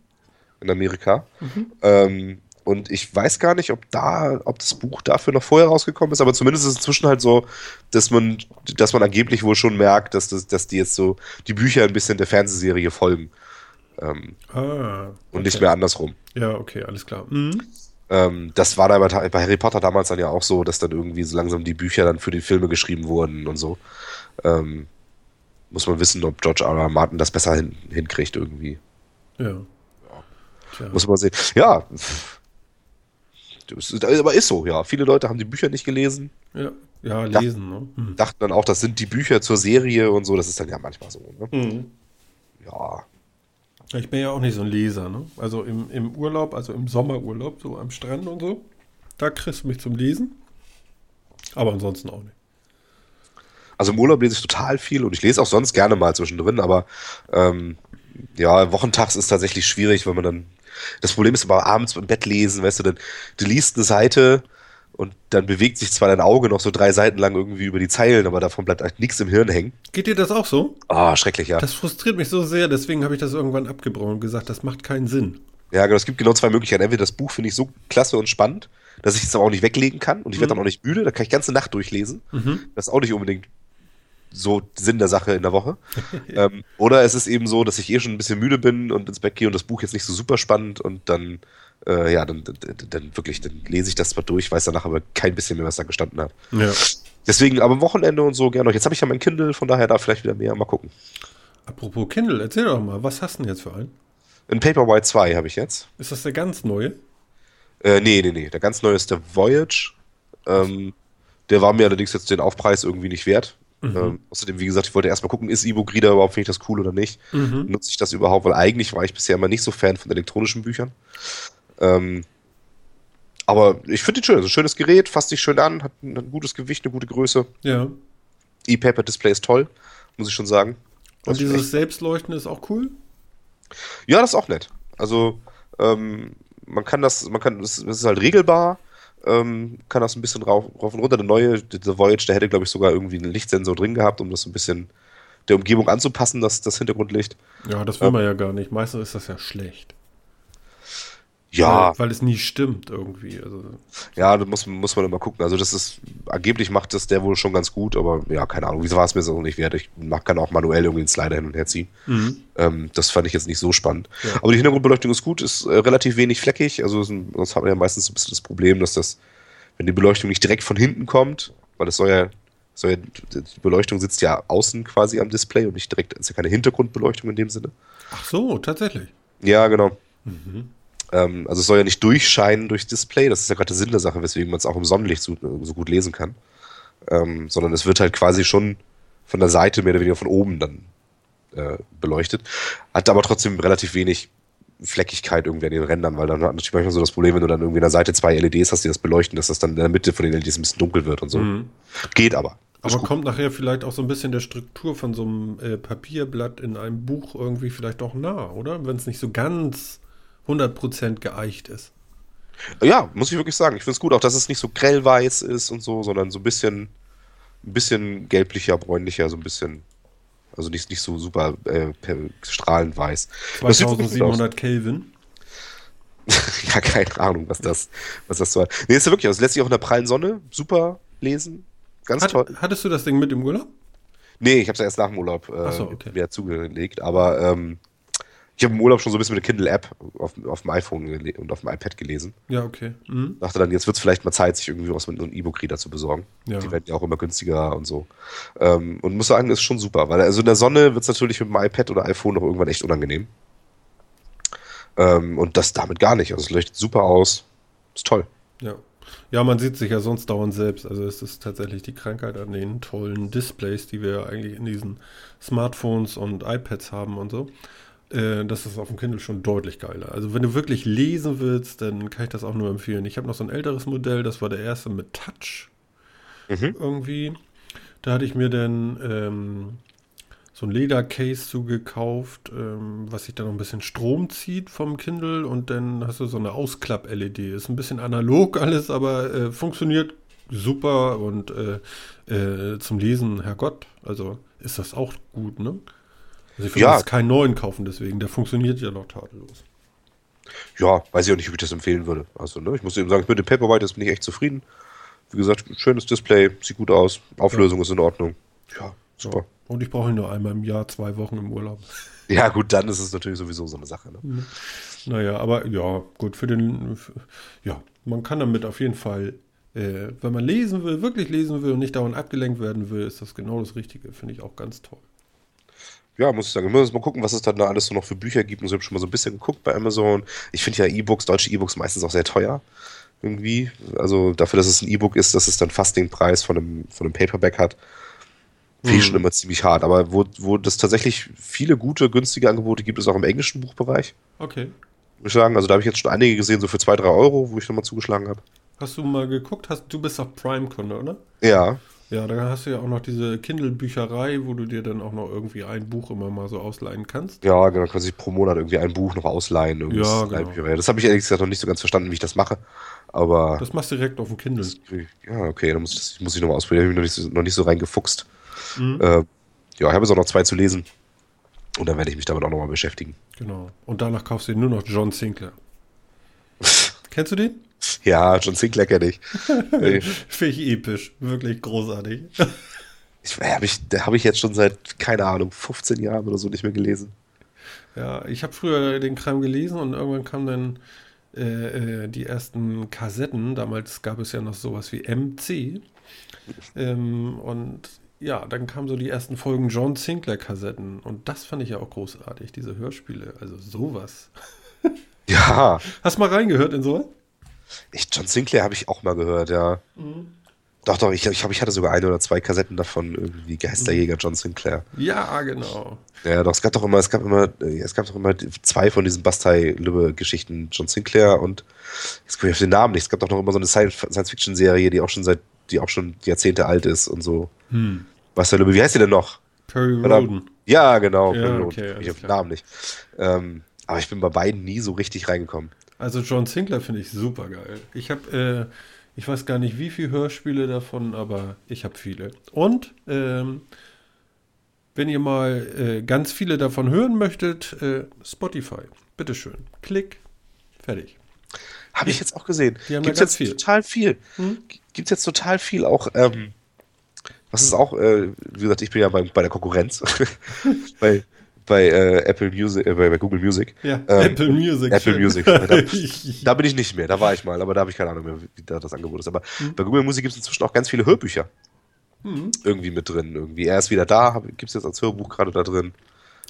B: In Amerika. Mhm. Ähm, und ich weiß gar nicht, ob da, ob das Buch dafür noch vorher rausgekommen ist, aber zumindest ist es inzwischen halt so, dass man, dass man angeblich wohl schon merkt, dass, das, dass die jetzt so die Bücher ein bisschen der Fernsehserie folgen. Ähm, ah, okay. Und nicht mehr andersrum.
A: Ja, okay, alles klar. Mhm.
B: Ähm, das war da bei, bei, Harry Potter damals dann ja auch so, dass dann irgendwie so langsam die Bücher dann für die Filme geschrieben wurden und so. Ähm, muss man wissen, ob George R. R. Martin das besser hin, hinkriegt irgendwie.
A: Ja.
B: ja. Muss man sehen. Ja, aber ist so, ja. Viele Leute haben die Bücher nicht gelesen.
A: Ja, ja lesen. ne?
B: hm. Dachten dann auch, das sind die Bücher zur Serie und so. Das ist dann ja manchmal so. Ne? Mhm. Ja.
A: Ich bin ja auch nicht so ein Leser. Ne? Also im, im Urlaub, also im Sommerurlaub, so am Strand und so, da kriegst du mich zum Lesen. Aber ansonsten auch nicht.
B: Also im Urlaub lese ich total viel und ich lese auch sonst gerne mal zwischendrin, aber ähm, ja, wochentags ist tatsächlich schwierig, weil man dann das Problem ist aber abends im Bett lesen, weißt du, dann, du liest eine Seite und dann bewegt sich zwar dein Auge noch so drei Seiten lang irgendwie über die Zeilen, aber davon bleibt halt nichts im Hirn hängen.
A: Geht dir das auch so?
B: Ah, oh, schrecklich, ja.
A: Das frustriert mich so sehr, deswegen habe ich das irgendwann abgebrochen und gesagt, das macht keinen Sinn.
B: Ja, genau, es gibt genau zwei Möglichkeiten. Entweder das Buch finde ich so klasse und spannend, dass ich es aber auch nicht weglegen kann und ich werde mhm. dann auch nicht müde, da kann ich ganze Nacht durchlesen. Mhm. Das ist auch nicht unbedingt so Sinn der Sache in der Woche. ähm, oder es ist eben so, dass ich eh schon ein bisschen müde bin und ins Bett gehe und das Buch jetzt nicht so super spannend und dann, äh, ja, dann, dann, dann, wirklich, dann lese ich das mal durch, weiß danach aber kein bisschen mehr, was da gestanden hat.
A: Ja.
B: Deswegen, aber Wochenende und so gerne noch. Jetzt habe ich ja mein Kindle, von daher da vielleicht wieder mehr. Mal gucken.
A: Apropos Kindle, erzähl doch mal, was hast du denn jetzt für einen?
B: Ein Paperwhite 2 habe ich jetzt.
A: Ist das der ganz neue?
B: Äh, nee, nee, nee. Der ganz neue ist der Voyage. Ähm, der war mir allerdings jetzt den Aufpreis irgendwie nicht wert. Mhm. Ähm, außerdem, wie gesagt, ich wollte erstmal gucken, ist E-Book Reader überhaupt, finde ich das cool oder nicht? Mhm. Nutze ich das überhaupt? Weil eigentlich war ich bisher immer nicht so Fan von elektronischen Büchern. Ähm, aber ich finde ihn schön. Also ein schönes Gerät, fasst sich schön an, hat ein, ein gutes Gewicht, eine gute Größe.
A: Ja.
B: E-Paper-Display ist toll, muss ich schon sagen.
A: Und dieses Selbstleuchten ist auch cool?
B: Ja, das ist auch nett. Also, ähm, man kann das, man kann, das, ist halt regelbar, ähm, kann das ein bisschen rauf, rauf und runter. Der neue, der Voyage, der hätte, glaube ich, sogar irgendwie einen Lichtsensor drin gehabt, um das ein bisschen der Umgebung anzupassen, das, das Hintergrundlicht.
A: Ja, das will ähm, man ja gar nicht. Meistens ist das ja schlecht.
B: Ja.
A: Weil, weil, es nie stimmt irgendwie. Also.
B: Ja, da muss, muss man immer gucken. Also das ist, angeblich macht das der wohl schon ganz gut, aber ja, keine Ahnung, wieso war es mir so nicht wert. Ich kann auch manuell irgendwie den Slider hin und her ziehen. Mhm. Ähm, das fand ich jetzt nicht so spannend. Ja. Aber die Hintergrundbeleuchtung ist gut, ist äh, relativ wenig fleckig. Also sonst hat man ja meistens ein bisschen das Problem, dass das, wenn die Beleuchtung nicht direkt von hinten kommt, weil es soll ja, ja, die Beleuchtung sitzt ja außen quasi am Display und nicht direkt, ist ja keine Hintergrundbeleuchtung in dem Sinne.
A: Ach so, tatsächlich.
B: Ja, genau. Mhm. Ähm, also es soll ja nicht durchscheinen durchs Display, das ist ja gerade der Sinn der Sache, weswegen man es auch im Sonnenlicht so, so gut lesen kann. Ähm, sondern es wird halt quasi schon von der Seite mehr oder weniger von oben dann äh, beleuchtet. Hat aber trotzdem relativ wenig Fleckigkeit irgendwie an den Rändern, weil dann hat natürlich manchmal so das Problem, wenn du dann irgendwie in der Seite zwei LEDs hast, die das beleuchten, dass das dann in der Mitte von den LEDs ein bisschen dunkel wird und so. Mhm. Geht aber.
A: Aber kommt nachher vielleicht auch so ein bisschen der Struktur von so einem äh, Papierblatt in einem Buch irgendwie vielleicht auch nah, oder? Wenn es nicht so ganz 100% geeicht ist.
B: Ja, muss ich wirklich sagen. Ich finde es gut, auch dass es nicht so grellweiß ist und so, sondern so ein bisschen, ein bisschen gelblicher, bräunlicher, so ein bisschen. Also nicht, nicht so super äh, strahlend weiß.
A: 2700 Kelvin.
B: ja, keine Ahnung, was das, was das soll. Nee, ist ja wirklich, also lässt sich auch in der prallen Sonne super lesen. Ganz Hat, toll.
A: Hattest du das Ding mit im Urlaub?
B: Nee, ich habe es ja erst nach dem Urlaub äh, so, okay. wieder zugelegt, aber ähm, ich habe im Urlaub schon so ein bisschen mit der Kindle-App auf, auf dem iPhone und auf dem iPad gelesen.
A: Ja, okay. Mhm.
B: Dachte dann, jetzt wird es vielleicht mal Zeit, sich irgendwie was mit einem E-Book-Reader zu besorgen. Ja. Die werden ja auch immer günstiger und so. Ähm, und muss sagen, ist schon super, weil also in der Sonne wird es natürlich mit dem iPad oder iPhone noch irgendwann echt unangenehm. Ähm, und das damit gar nicht. Also es leuchtet super aus. Ist toll.
A: Ja. Ja, man sieht sich ja sonst dauernd selbst. Also es ist tatsächlich die Krankheit an den tollen Displays, die wir eigentlich in diesen Smartphones und iPads haben und so. Äh, das ist auf dem Kindle schon deutlich geiler. Also wenn du wirklich lesen willst, dann kann ich das auch nur empfehlen. Ich habe noch so ein älteres Modell, das war der erste mit Touch mhm. irgendwie. Da hatte ich mir dann ähm, so ein Ledercase zugekauft, ähm, was sich dann noch ein bisschen Strom zieht vom Kindle und dann hast du so eine Ausklapp-LED. Ist ein bisschen analog alles, aber äh, funktioniert super und äh, äh, zum Lesen, Herrgott, also ist das auch gut, ne? Also ich würde ja. jetzt keinen neuen kaufen, deswegen, der funktioniert ja noch tadellos.
B: Ja, weiß ich auch nicht, ob ich das empfehlen würde. Also, ne, ich muss eben sagen, mit dem Paperwhite bin ich echt zufrieden. Wie gesagt, schönes Display, sieht gut aus, Auflösung ja. ist in Ordnung. Ja, super. Ja.
A: Und ich brauche ihn nur einmal im Jahr, zwei Wochen im Urlaub.
B: Ja, gut, dann ist es natürlich sowieso so eine Sache. Ne? Mhm.
A: Naja, aber ja, gut, für den, für, ja, man kann damit auf jeden Fall, äh, wenn man lesen will, wirklich lesen will und nicht dauernd abgelenkt werden will, ist das genau das Richtige. Finde ich auch ganz toll
B: ja, muss ich sagen, wir müssen mal gucken, was es dann da alles so noch für Bücher gibt. Und so habe schon mal so ein bisschen geguckt bei Amazon. Ich finde ja E-Books, deutsche E-Books meistens auch sehr teuer. Irgendwie. Also dafür, dass es ein E-Book ist, dass es dann fast den Preis von einem, von einem Paperback hat. Finde ich mhm. schon immer ziemlich hart. Aber wo, wo das tatsächlich viele gute, günstige Angebote gibt, ist auch im englischen Buchbereich.
A: Okay.
B: Muss ich sagen. Also da habe ich jetzt schon einige gesehen, so für 2, 3 Euro, wo ich nochmal zugeschlagen habe.
A: Hast du mal geguckt? Hast, du bist auch Prime-Kunde, oder?
B: Ja.
A: Ja, dann hast du ja auch noch diese Kindle-Bücherei, wo du dir dann auch noch irgendwie ein Buch immer mal so ausleihen kannst.
B: Ja, genau, kannst du pro Monat irgendwie ein Buch noch ausleihen.
A: Ja, genau.
B: Das habe ich ehrlich gesagt noch nicht so ganz verstanden, wie ich das mache. Aber.
A: Das machst du direkt auf dem Kindle. Das,
B: ja, okay, dann muss ich, das muss ich nochmal ausprobieren. Da habe ich noch nicht, so, noch nicht so reingefuchst. Mhm. Äh, ja, ich habe jetzt auch noch zwei zu lesen. Und dann werde ich mich damit auch nochmal beschäftigen.
A: Genau. Und danach kaufst du dir nur noch John Sinclair. Kennst du den?
B: Ja, John Sinclair kenne ich.
A: Finde ich episch. Wirklich großartig.
B: Ich, habe ich, hab ich jetzt schon seit, keine Ahnung, 15 Jahren oder so nicht mehr gelesen.
A: Ja, ich habe früher den Kram gelesen und irgendwann kamen dann äh, äh, die ersten Kassetten. Damals gab es ja noch sowas wie MC. Ähm, und ja, dann kamen so die ersten Folgen John Sinclair-Kassetten. Und das fand ich ja auch großartig, diese Hörspiele. Also sowas.
B: Ja.
A: Hast du mal reingehört in sowas?
B: Ich, John Sinclair habe ich auch mal gehört, ja. Doch, doch, ich, ich, ich hatte sogar eine oder zwei Kassetten davon, irgendwie Geisterjäger John Sinclair.
A: Ja, genau.
B: Ja, doch, es gab doch immer, es gab immer, äh, es gab doch immer zwei von diesen Bastei-Lübbe-Geschichten, John Sinclair und jetzt komme ich auf den Namen nicht. Es gab doch noch immer so eine Science-Fiction-Serie, die auch schon seit, die auch schon Jahrzehnte alt ist und so.
A: Hm.
B: Bastei Lübbe, wie heißt die denn noch?
A: Perry. Roden.
B: Ja, genau.
A: Ja,
B: Perry Roden.
A: okay,
B: ich
A: alles
B: auf den. Namen nicht. Ähm, aber ich bin bei beiden nie so richtig reingekommen.
A: Also John Sinclair finde ich super geil. Ich habe, äh, ich weiß gar nicht, wie viele Hörspiele davon, aber ich habe viele. Und ähm, wenn ihr mal äh, ganz viele davon hören möchtet, äh, Spotify, bitteschön. Klick, fertig.
B: Habe ich jetzt auch gesehen.
A: Die haben
B: Gibt's
A: ja ganz
B: jetzt
A: viel.
B: total viel.
A: Hm?
B: Gibt's jetzt total viel auch, ähm, was ist auch, äh, wie gesagt, ich bin ja bei, bei der Konkurrenz. bei bei äh, Apple Music, äh, bei, bei Google Music.
A: Ja,
B: Ähm,
A: Apple Music.
B: Apple
A: schön.
B: Music. Da, da bin ich nicht mehr, da war ich mal, aber da habe ich keine Ahnung mehr, wie da das Angebot ist. Aber
A: Hm.
B: bei Google Music gibt es inzwischen auch ganz viele Hörbücher
A: Hm.
B: irgendwie mit drin. Irgendwie. Er ist wieder da, gibt es jetzt als Hörbuch gerade da drin.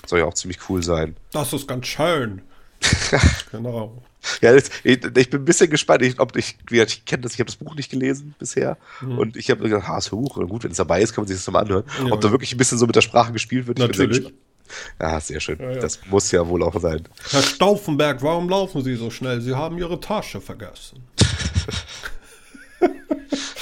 B: Soll ja auch ziemlich cool sein.
A: Das ist ganz schön. genau.
B: Ja, das, ich, ich bin ein bisschen gespannt. Ich, ob ich, ich kenne das, ich habe das Buch nicht gelesen bisher. Und ich habe gedacht, ah, das Buch, gut, wenn es dabei ist, kann man sich das mal anhören.
A: Ja.
B: Ob da wirklich ein bisschen so mit der Sprache gespielt wird. ich bin sehr
A: Natürlich.
B: gespannt. Ja, sehr schön.
A: Ja, ja.
B: Das muss ja wohl auch sein.
A: Herr Stauffenberg, warum laufen Sie so schnell? Sie haben Ihre Tasche vergessen.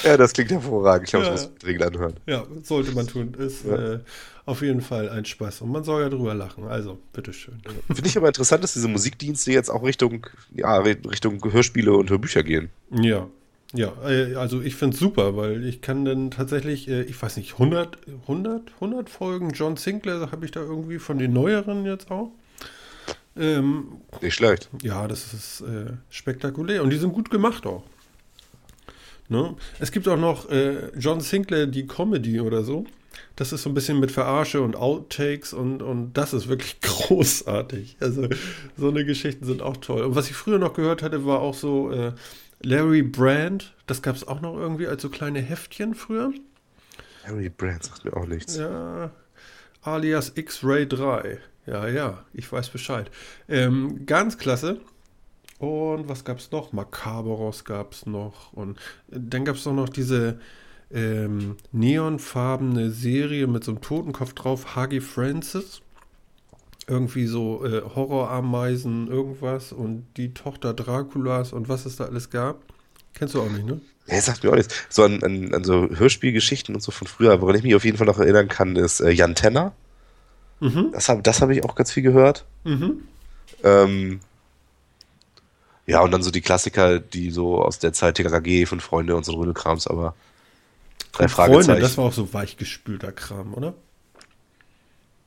B: Ja, das klingt hervorragend. Ich glaube,
A: Ja.
B: ich muss dringend anhören.
A: Ja, sollte man tun. Ist äh, auf jeden Fall ein Spaß. Und man soll ja drüber lachen. Also, bitteschön.
B: Finde ich aber interessant, dass diese Musikdienste jetzt auch Richtung, ja, Richtung Hörspiele und Hörbücher gehen.
A: Ja, ja, äh, also ich finde es super, weil ich kann dann tatsächlich, äh, ich weiß nicht, 100, 100, 100 Folgen John Sinclair habe ich da irgendwie von den neueren jetzt auch. Ähm,
B: Nicht schlecht.
A: ja, das ist äh, spektakulär und die sind gut gemacht auch. Ne? Es gibt auch noch äh, John Sinclair, die Comedy oder so. Das ist so ein bisschen mit Verarsche und Outtakes und, und das ist wirklich großartig. Also so eine Geschichten sind auch toll. Und was ich früher noch gehört hatte, war auch so äh, Larry Brand. Das gab es auch noch irgendwie als so kleine Heftchen früher.
B: Harry Brand sagt mir auch nichts.
A: Ja, alias X-Ray 3. Ja, ja, ich weiß Bescheid. Ähm, ganz klasse. Und was gab es noch? Macaboros gab es noch. Und dann gab es noch diese ähm, neonfarbene Serie mit so einem Totenkopf drauf, Huggy Francis. Irgendwie so äh, Horrorameisen, irgendwas. Und die Tochter Draculas und was es da alles gab. Kennst du auch nicht, ne?
B: Nee, sagt mir auch nichts. So an, an, an so Hörspielgeschichten und so von früher, woran ich mich auf jeden Fall noch erinnern kann, ist äh, Jan Tenner.
A: Mhm.
B: Das habe das hab ich auch ganz viel gehört.
A: Mhm.
B: Ähm, ja, und dann so die Klassiker, die so aus der Zeit TKKG von Freunde und so Rödelkrams, aber drei
A: Freunde,
B: Fragezeichen.
A: das war auch so weichgespülter Kram, oder?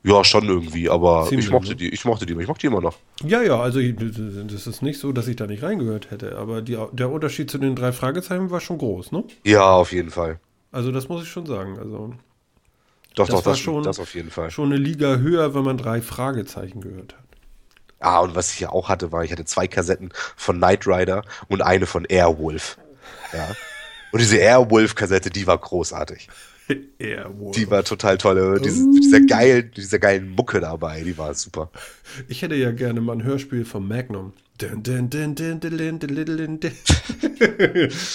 B: Ja, schon irgendwie, aber
A: Ziemlich,
B: ich mochte
A: ne?
B: die, ich mochte die, ich mochte die immer noch.
A: Ja, ja, also ich- das ist nicht so, dass ich da nicht reingehört hätte, aber die, der Unterschied zu den drei Fragezeichen war schon groß, ne?
B: Ja, auf jeden Fall.
A: Also das muss ich schon sagen. Also
B: Doch,
A: Das
B: doch,
A: war
B: das,
A: schon-
B: das auf jeden Fall.
A: schon eine Liga höher, wenn man drei Fragezeichen gehört hat.
B: Ah, und was ich ja auch hatte, war, ich hatte zwei Kassetten von Knight Rider und eine von Airwolf. Ja. Und diese Airwolf-Kassette, die war großartig.
A: Airwolf.
B: Die war total toll. Diese,
A: uh.
B: dieser, geilen, dieser geilen Mucke dabei, die war super.
A: Ich hätte ja gerne mal ein Hörspiel von Magnum.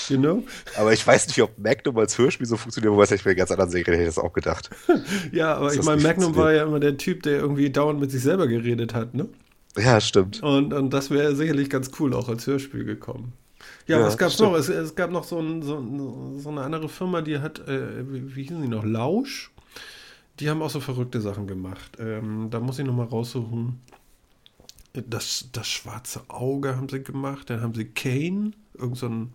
A: you know?
B: Aber ich weiß nicht, ob Magnum als Hörspiel so funktioniert, wobei es hätte ich mir ganz anderen Serien hätte das auch gedacht.
A: ja, aber ich meine, Magnum war ja immer der Typ, der irgendwie dauernd mit sich selber geredet hat, ne?
B: Ja, stimmt.
A: Und, und das wäre sicherlich ganz cool auch als Hörspiel gekommen. Ja,
B: Ja,
A: was gab's
B: stimmt.
A: noch? Es, es gab noch so, ein, so, so eine andere Firma, die hat, äh, wie, wie hießen die noch? Lausch? Die haben auch so verrückte Sachen gemacht. Ähm, da muss ich nochmal raussuchen. Das, das schwarze Auge haben sie gemacht. Dann haben sie Kane, irgend so ein,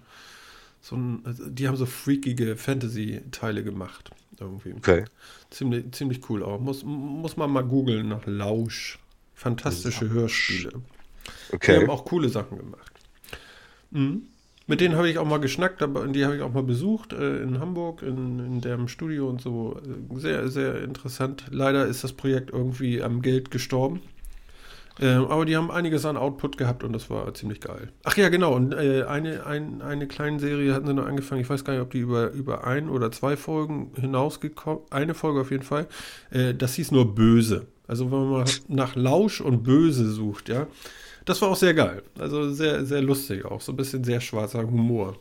A: so ein also die haben so freakige Fantasy-Teile gemacht. Irgendwie.
B: Okay.
A: Ziemlich, ziemlich cool auch. Muss, muss man mal googeln nach Lausch. Fantastische Hörspiele. Die
B: Okay.
A: haben auch coole Sachen gemacht. Mhm. Mit denen habe ich auch mal geschnackt, aber die habe ich auch mal besucht äh, in Hamburg, in, in deren Studio und so. Äh, Sehr, sehr interessant. Leider ist das Projekt irgendwie am Geld gestorben. Ähm, aber die haben einiges an Output gehabt und das war ziemlich geil. Ach ja, genau. Und äh, eine, ein, eine kleine Serie hatten sie noch angefangen. Ich weiß gar nicht, ob die über, über ein oder zwei Folgen hinausgekommen Eine Folge auf jeden Fall. Äh, das hieß nur Böse. Also wenn man nach Lausch und Böse sucht, ja. Das war auch sehr geil. Also sehr, sehr lustig auch. So ein bisschen sehr schwarzer Humor.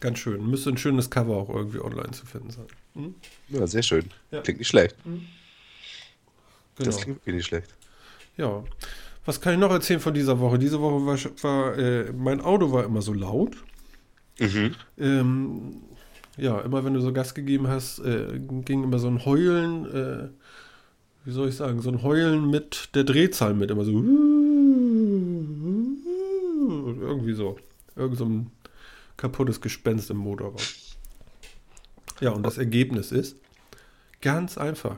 A: Ganz schön. Müsste ein schönes Cover auch irgendwie online zu finden sein. Hm?
B: Ja, sehr schön. Ja. Klingt nicht schlecht. Hm.
A: Genau. Das klingt wirklich nicht schlecht. Ja. Was kann ich noch erzählen von dieser Woche? Diese Woche war, war äh, mein Auto war immer so laut. Mhm. Ähm, ja, immer wenn du so Gas gegeben hast, äh, ging immer so ein Heulen, äh, wie soll ich sagen, so ein Heulen mit der Drehzahl mit, immer so irgendwie so. Irgend so ein kaputtes Gespenst im Motor war. Ja, und das Ergebnis ist ganz einfach.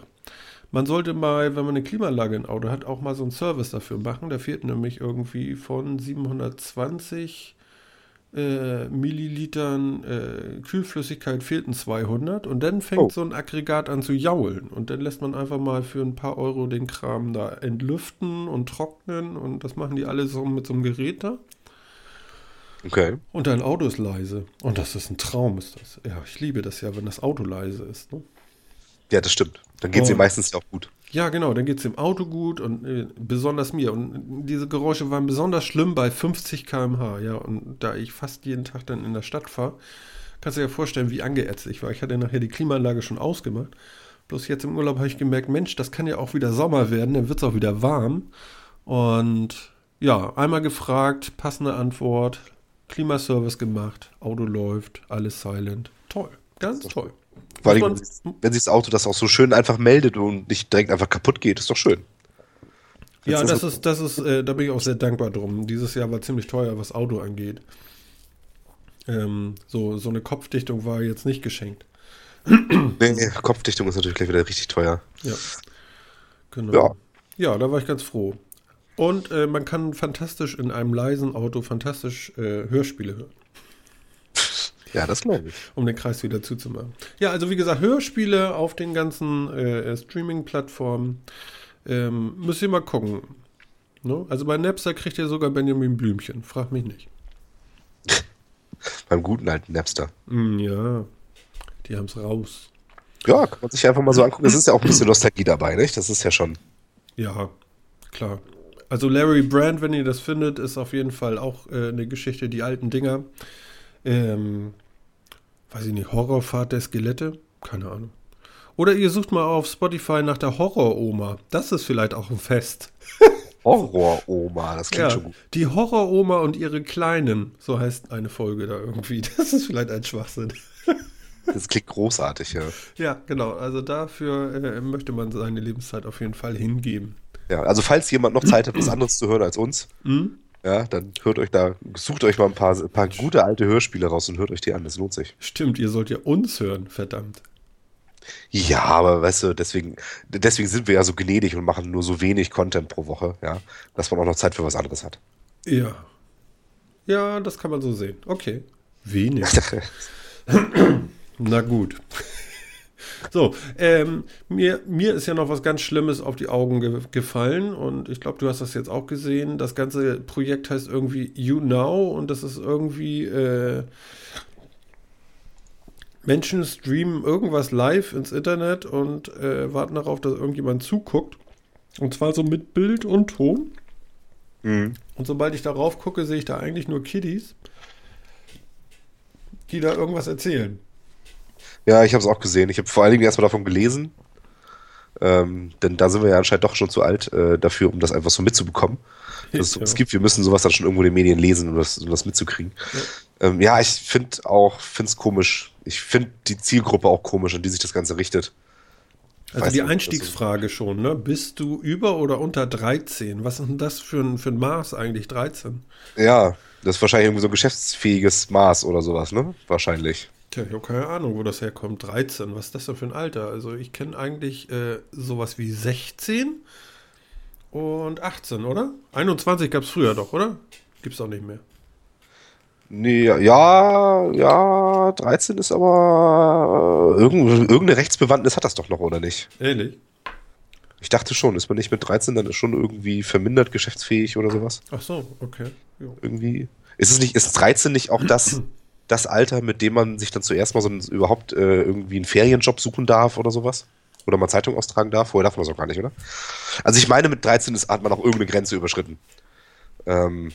A: Man sollte mal, wenn man eine Klimaanlage im Auto hat, auch mal so einen Service dafür machen. Da fehlt nämlich irgendwie von 720 äh, Millilitern äh, Kühlflüssigkeit fehlten 200 und dann fängt oh. so ein Aggregat an zu jaulen und dann lässt man einfach mal für ein paar Euro den Kram da entlüften und trocknen und das machen die alle so mit so einem Gerät da.
B: Okay.
A: Und dein Auto ist leise. Und das ist ein Traum, ist das. Ja, ich liebe das ja, wenn das Auto leise ist. Ne?
B: Ja, das stimmt. Dann geht es ihm meistens auch gut.
A: Ja, genau, dann geht es dem Auto gut und äh, besonders mir. Und diese Geräusche waren besonders schlimm bei 50 km/h. Ja, und da ich fast jeden Tag dann in der Stadt fahre, kannst du dir ja vorstellen, wie angeätzt ich war. Ich hatte nachher die Klimaanlage schon ausgemacht. Bloß jetzt im Urlaub habe ich gemerkt, Mensch, das kann ja auch wieder Sommer werden, dann wird es auch wieder warm. Und ja, einmal gefragt, passende Antwort, Klimaservice gemacht, Auto läuft, alles silent. Toll, ganz toll.
B: Vor allem, wenn sich das Auto das auch so schön einfach meldet und nicht direkt einfach kaputt geht, ist doch schön.
A: ja, das, ist, das ist, äh, da bin ich auch sehr dankbar drum. Dieses Jahr war ziemlich teuer, was Auto angeht. Ähm, so, so eine Kopfdichtung war jetzt nicht geschenkt.
B: nee, Kopfdichtung ist natürlich gleich wieder richtig teuer.
A: Ja. Genau. Ja, ja da war ich ganz froh. Und äh, man kann fantastisch in einem leisen Auto fantastisch äh, Hörspiele hören.
B: Ja, das glaube ich.
A: Um den Kreis wieder zuzumachen. Ja, also wie gesagt, Hörspiele auf den ganzen äh, Streaming-Plattformen. Ähm, müsst ihr mal gucken. Ne? Also bei Napster kriegt ihr sogar Benjamin Blümchen. Frag mich nicht.
B: Beim guten alten Napster.
A: Mm, ja, die haben es raus.
B: Ja, kann man sich einfach mal so angucken. Es ist ja auch ein bisschen Nostalgie dabei, nicht? Das ist ja schon.
A: Ja, klar. Also Larry Brand, wenn ihr das findet, ist auf jeden Fall auch äh, eine Geschichte, die alten Dinger. Ähm, weiß ich nicht, Horrorfahrt der Skelette? Keine Ahnung. Oder ihr sucht mal auf Spotify nach der Horroroma. Das ist vielleicht auch ein Fest.
B: Horroroma, das klingt ja, schon gut.
A: Die Horroroma und ihre Kleinen, so heißt eine Folge da irgendwie. Das ist vielleicht ein Schwachsinn.
B: Das klingt großartig, ja.
A: Ja, genau. Also dafür äh, möchte man seine Lebenszeit auf jeden Fall hingeben.
B: Ja, also falls jemand noch Zeit hat, was anderes zu hören als uns, mhm. Ja, dann hört euch da, sucht euch mal ein paar, ein paar gute alte Hörspiele raus und hört euch die an, das lohnt sich.
A: Stimmt, ihr sollt ja uns hören, verdammt.
B: Ja, aber weißt du, deswegen, deswegen sind wir ja so gnädig und machen nur so wenig Content pro Woche, ja, dass man auch noch Zeit für was anderes hat.
A: Ja. Ja, das kann man so sehen. Okay. Wenig. Na gut. So, ähm, mir, mir ist ja noch was ganz Schlimmes auf die Augen ge gefallen und ich glaube, du hast das jetzt auch gesehen. Das ganze Projekt heißt irgendwie You Now und das ist irgendwie äh, Menschen streamen irgendwas live ins Internet und äh, warten darauf, dass irgendjemand zuguckt. Und zwar so mit Bild und Ton. Mhm. Und sobald ich darauf gucke, sehe ich da eigentlich nur Kiddies, die da irgendwas erzählen.
B: Ja, ich habe es auch gesehen. Ich habe vor allen Dingen erstmal davon gelesen. Ähm, denn da sind wir ja anscheinend doch schon zu alt äh, dafür, um das einfach so mitzubekommen. Dass es gibt, wir müssen sowas dann schon irgendwo in den Medien lesen, um das, um das mitzukriegen. Ja, ähm, ja ich finde auch, finde es komisch. Ich finde die Zielgruppe auch komisch, an die sich das Ganze richtet.
A: Also die nicht, Einstiegsfrage schon, ne? Bist du über oder unter 13? Was ist denn das für ein, für ein Maß eigentlich, 13?
B: Ja, das ist wahrscheinlich irgendwie so ein geschäftsfähiges Maß oder sowas, ne? Wahrscheinlich.
A: Tja, ich habe keine Ahnung, wo das herkommt. 13, was ist das denn für ein Alter? Also ich kenne eigentlich äh, sowas wie 16 und 18, oder? 21 gab es früher doch, oder? Gibt es auch nicht mehr.
B: Nee, ja, ja, 13 ist aber äh, irgendeine Rechtsbewandtnis hat das doch noch, oder nicht?
A: Ehrlich?
B: Ich dachte schon, ist man nicht mit 13 dann schon irgendwie vermindert geschäftsfähig oder sowas?
A: Ach so, okay.
B: Jo. Irgendwie. Ist es nicht, ist 13 nicht auch das, das Alter, mit dem man sich dann zuerst mal so ein, überhaupt äh, irgendwie einen Ferienjob suchen darf oder sowas? Oder mal Zeitung austragen darf? Vorher darf man das auch gar nicht, oder? Also ich meine, mit 13 ist, hat man auch irgendeine Grenze überschritten. Ähm,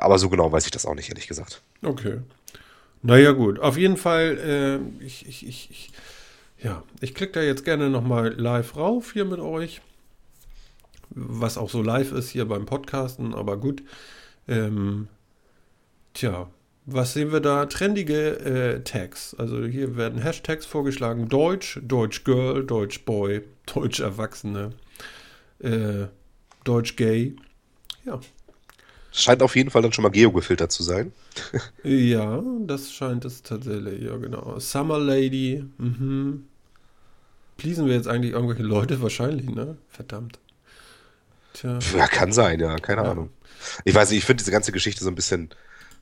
B: aber so genau weiß ich das auch nicht, ehrlich gesagt.
A: Okay. Naja, gut. Auf jeden Fall, äh, ich, ich, ich, ich, ja, ich klicke da jetzt gerne nochmal live rauf hier mit euch. Was auch so live ist hier beim Podcasten, aber gut. Ähm, tja, was sehen wir da? Trendige äh, Tags. Also hier werden Hashtags vorgeschlagen. Deutsch, Deutsch Girl, Deutsch Boy, Deutsch Erwachsene, äh, Deutsch Gay. Ja.
B: Scheint auf jeden Fall dann schon mal geogefiltert zu sein.
A: ja, das scheint es tatsächlich, ja genau. Summer Lady, mhm. Pleasen wir jetzt eigentlich irgendwelche Leute? Wahrscheinlich, ne? Verdammt.
B: Tja. Ja, kann sein, ja, keine ja. Ahnung. Ich weiß nicht, ich finde diese ganze Geschichte so ein bisschen,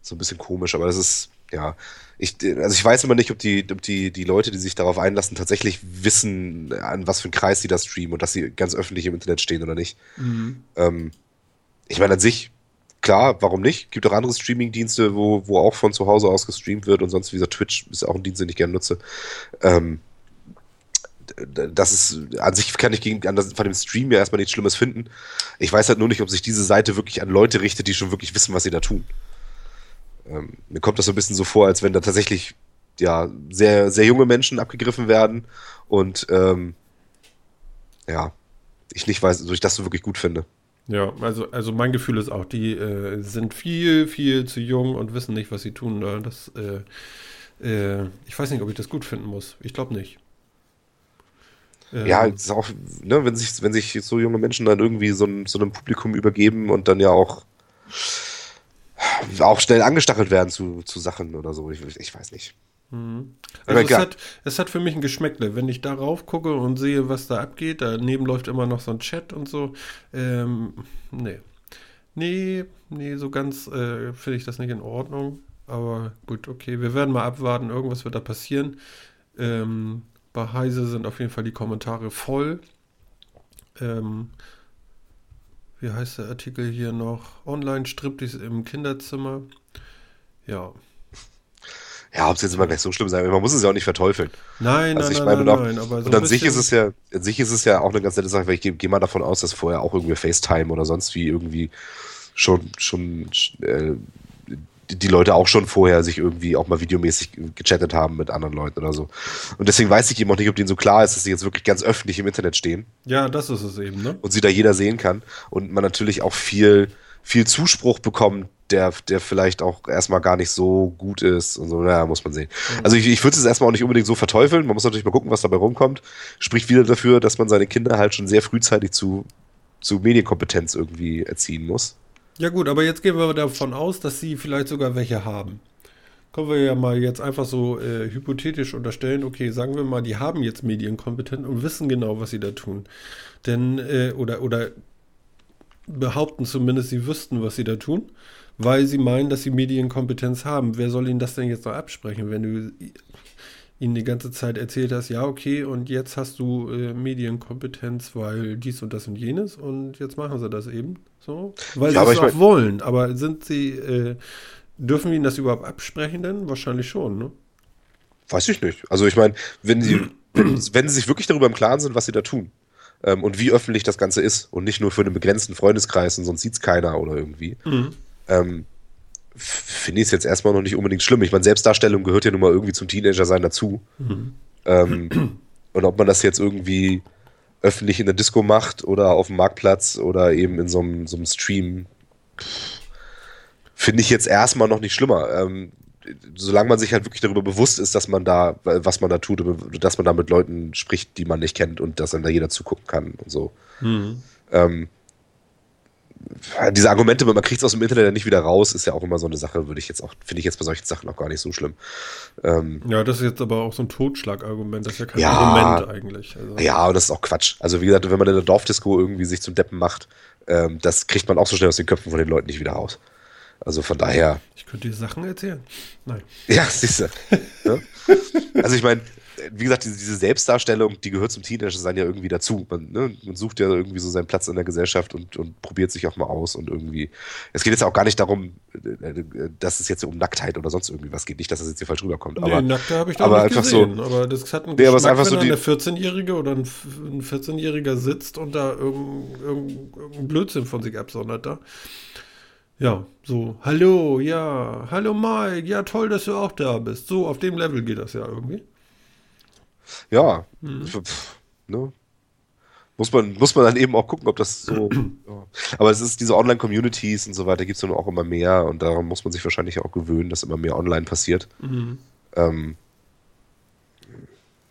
B: so ein bisschen komisch, aber das ist, ja, ich, also ich weiß immer nicht, ob die, ob die, die Leute, die sich darauf einlassen, tatsächlich wissen, an was für einen Kreis sie da streamen und dass sie ganz öffentlich im Internet stehen oder nicht. Mhm. Ähm, ich meine, an sich, klar, warum nicht? Gibt auch andere Streaming-Dienste, wo, wo auch von zu Hause aus gestreamt wird und sonst, wie gesagt, Twitch ist auch ein Dienst, den ich gerne nutze. Ähm, das ist, an sich kann ich gegen, an das, von dem Stream ja erstmal nichts Schlimmes finden. Ich weiß halt nur nicht, ob sich diese Seite wirklich an Leute richtet, die schon wirklich wissen, was sie da tun. Ähm, mir kommt das so ein bisschen so vor, als wenn da tatsächlich ja sehr, sehr junge Menschen abgegriffen werden und ähm, ja, ich nicht weiß, ob ich das so wirklich gut finde.
A: Ja, also, also mein Gefühl ist auch, die äh, sind viel, viel zu jung und wissen nicht, was sie tun. Das, äh, äh, ich weiß nicht, ob ich das gut finden muss. Ich glaube nicht.
B: Ähm, ja, ist auch, ne, wenn sich, wenn sich so junge Menschen dann irgendwie so, ein, so einem Publikum übergeben und dann ja auch, auch schnell angestachelt werden zu, zu Sachen oder so. Ich, ich weiß nicht.
A: Mhm. Also es hat, es hat für mich ein Geschmäckle. Wenn ich darauf gucke und sehe, was da abgeht, daneben läuft immer noch so ein Chat und so. Ähm, nee. Nee, nee, so ganz äh, finde ich das nicht in Ordnung. Aber gut, okay, wir werden mal abwarten. Irgendwas wird da passieren. Ähm, bei Heise sind auf jeden Fall die Kommentare voll. Ähm, wie heißt der Artikel hier noch? Online-Striptease im Kinderzimmer. Ja.
B: Ja, ob es jetzt immer gleich so schlimm sein man muss es ja auch nicht verteufeln.
A: Nein,
B: also
A: nein,
B: ich meine,
A: nein,
B: auch,
A: nein, aber
B: so Und an sich ist es ja, an sich ist es ja auch eine ganz nette Sache, weil ich gehe geh mal davon aus, dass vorher auch irgendwie FaceTime oder sonst wie irgendwie schon, schon äh, die Leute auch schon vorher sich irgendwie auch mal videomäßig gechattet haben mit anderen Leuten oder so. Und deswegen weiß ich eben auch nicht, ob denen so klar ist, dass sie jetzt wirklich ganz öffentlich im Internet stehen.
A: Ja, das ist es eben, ne?
B: Und sie da jeder sehen kann. Und man natürlich auch viel, viel Zuspruch bekommt, der, der vielleicht auch erstmal gar nicht so gut ist und so, naja, muss man sehen. Mhm. Also ich, ich würde es erstmal auch nicht unbedingt so verteufeln. Man muss natürlich mal gucken, was dabei rumkommt. Spricht wieder dafür, dass man seine Kinder halt schon sehr frühzeitig zu, zu Medienkompetenz irgendwie erziehen muss.
A: Ja gut, aber jetzt gehen wir davon aus, dass sie vielleicht sogar welche haben. Können wir ja mal jetzt einfach so äh, hypothetisch unterstellen, okay, sagen wir mal, die haben jetzt Medienkompetenz und wissen genau, was sie da tun. Denn, äh, oder, oder behaupten zumindest, sie wüssten, was sie da tun, weil sie meinen, dass sie Medienkompetenz haben. Wer soll ihnen das denn jetzt noch absprechen, wenn du ihnen die ganze Zeit erzählt hast, ja, okay, und jetzt hast du äh, Medienkompetenz, weil dies und das und jenes und jetzt machen sie das eben so, weil ja, sie es auch mein, wollen. Aber sind sie, äh, dürfen wir ihnen das überhaupt absprechen denn? Wahrscheinlich schon, ne?
B: Weiß ich nicht. Also ich meine, wenn sie, wenn, wenn sie sich wirklich darüber im Klaren sind, was sie da tun ähm, und wie öffentlich das Ganze ist und nicht nur für einen begrenzten Freundeskreis und sonst sieht es keiner oder irgendwie, mhm. ähm, finde ich es jetzt erstmal noch nicht unbedingt schlimm. Ich meine, Selbstdarstellung gehört ja nun mal irgendwie zum Teenager-Sein dazu. Mhm. Ähm, und ob man das jetzt irgendwie öffentlich in der Disco macht oder auf dem Marktplatz oder eben in so einem, so einem Stream, finde ich jetzt erstmal noch nicht schlimmer. Ähm, solange man sich halt wirklich darüber bewusst ist, dass man da, was man da tut, dass man da mit Leuten spricht, die man nicht kennt und dass dann da jeder zugucken kann und so. Mhm. Ähm, diese Argumente, man kriegt es aus dem Internet ja nicht wieder raus, ist ja auch immer so eine Sache, würde ich jetzt auch, finde ich jetzt bei solchen Sachen auch gar nicht so schlimm.
A: Ähm, ja, das ist jetzt aber auch so ein Totschlagargument, das ist ja kein ja, Argument eigentlich.
B: Also. Ja, und das ist auch Quatsch. Also wie gesagt, wenn man in der Dorfdisco irgendwie sich zum Deppen macht, ähm, das kriegt man auch so schnell aus den Köpfen von den Leuten nicht wieder raus. Also von daher.
A: Ich könnte dir Sachen erzählen. Nein.
B: Ja, siehst du. ja? Also ich meine, wie gesagt, diese, diese Selbstdarstellung, die gehört zum Teenager-Sein ja irgendwie dazu. Man, ne, man, sucht ja irgendwie so seinen Platz in der Gesellschaft und, und probiert sich auch mal aus und irgendwie. Es geht jetzt auch gar nicht darum, äh, dass es jetzt um Nacktheit oder sonst irgendwie was geht. Nicht, dass das jetzt hier falsch rüberkommt. Aber,
A: nee, Nackte habe ich
B: da
A: nicht gesehen. So, aber das hat einen
B: nee, Geschmack, einfach
A: wenn
B: so die,
A: eine 14-Jährige oder ein 14-Jähriger sitzt und da irgendein, irgendein Blödsinn von sich absondert da. Ja, so, hallo, ja, hallo Mike, ja toll, dass du auch da bist. So, auf dem Level geht das ja irgendwie.
B: Ja, mhm. ne? Muss man, muss man dann eben auch gucken, ob das so. ja. Aber es ist diese Online-Communities und so weiter, gibt es dann auch immer mehr und daran muss man sich wahrscheinlich auch gewöhnen, dass immer mehr online passiert. Mhm. Ähm,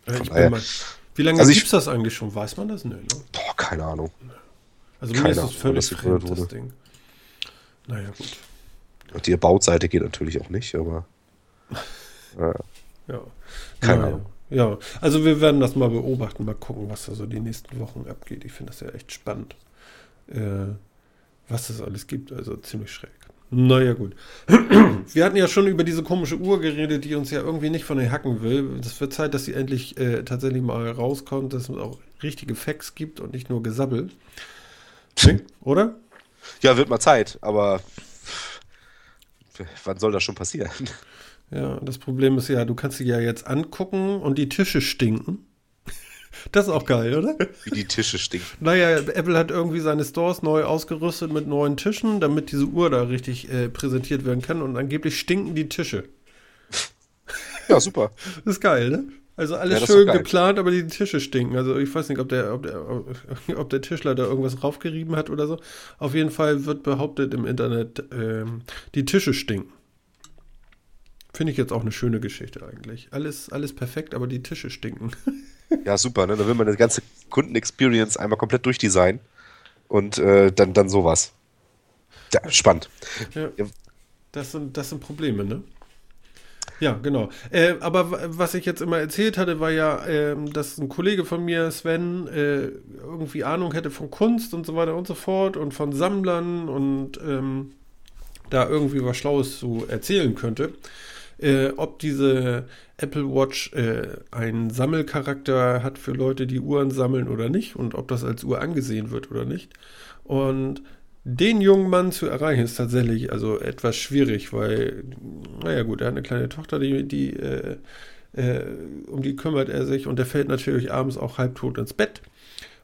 A: ja, mal, wie lange also gibt es das eigentlich schon? Weiß man das? Nö, ne?
B: Boah, keine Ahnung.
A: Also mir ist das völlig fremd, das Ding. Naja, gut.
B: Und die Bautseite geht natürlich auch nicht, aber.
A: Äh, ja. Keine naja. Ahnung. Ja, also wir werden das mal beobachten, mal gucken, was da so die nächsten Wochen abgeht. Ich finde das ja echt spannend, äh, was es alles gibt. Also ziemlich schräg. Naja, gut. Wir hatten ja schon über diese komische Uhr geredet, die uns ja irgendwie nicht von den Hacken will. Es wird Zeit, dass sie endlich äh, tatsächlich mal rauskommt, dass es auch richtige Facts gibt und nicht nur Gesabbel. Oder?
B: Ja, wird mal Zeit, aber wann soll das schon passieren?
A: Ja, das Problem ist ja, du kannst sie ja jetzt angucken und die Tische stinken. Das ist auch geil, oder?
B: Wie die Tische stinken.
A: Naja, Apple hat irgendwie seine Stores neu ausgerüstet mit neuen Tischen, damit diese Uhr da richtig äh, präsentiert werden kann und angeblich stinken die Tische.
B: Ja, super.
A: Das ist geil, ne? Also alles ja, schön geplant, aber die Tische stinken. Also ich weiß nicht, ob der, ob der, ob der Tischler da irgendwas raufgerieben hat oder so. Auf jeden Fall wird behauptet im Internet, ähm, die Tische stinken. Finde ich jetzt auch eine schöne Geschichte eigentlich. Alles, alles perfekt, aber die Tische stinken.
B: Ja, super, ne? Da will man das ganze Kundenexperience einmal komplett durchdesignen und äh, dann, dann sowas. Ja, spannend.
A: Ja, das, sind, das sind Probleme, ne? Ja, genau. Äh, aber was ich jetzt immer erzählt hatte, war ja, äh, dass ein Kollege von mir, Sven, äh, irgendwie Ahnung hätte von Kunst und so weiter und so fort und von Sammlern und ähm, da irgendwie was Schlaues zu erzählen könnte äh, ob diese Apple Watch äh, einen Sammelcharakter hat für Leute, die Uhren sammeln oder nicht und ob das als Uhr angesehen wird oder nicht. Und den jungen Mann zu erreichen ist tatsächlich also etwas schwierig, weil, naja gut, er hat eine kleine Tochter, die, die äh, äh, um die kümmert er sich und der fällt natürlich abends auch halbtot ins Bett.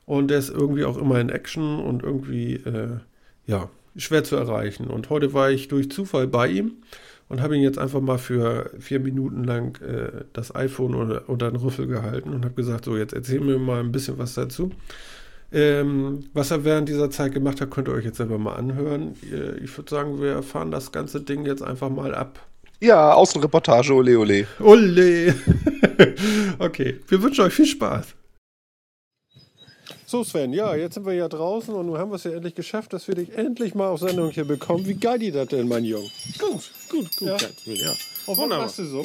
A: Und der ist irgendwie auch immer in Action und irgendwie, äh, ja, schwer zu erreichen. Und heute war ich durch Zufall bei ihm und habe ihn jetzt einfach mal für vier Minuten lang äh, das iPhone unter, unter den Rüffel gehalten und habe gesagt, so jetzt erzähl mir mal ein bisschen was dazu. Ähm, was er während dieser Zeit gemacht hat, könnt ihr euch jetzt selber mal anhören. Ich würde sagen, wir erfahren das ganze Ding jetzt einfach mal ab.
B: Ja, Außenreportage, ole ole.
A: Ole! okay, wir wünschen euch viel Spaß. So Sven, ja, jetzt sind wir ja draußen und nun haben wir es ja endlich geschafft, dass wir dich endlich mal auf Sendung hier bekommen. Wie geil die das denn, mein Junge?
C: Gut, gut, gut. Ja.
A: ja. Auf was machst du so?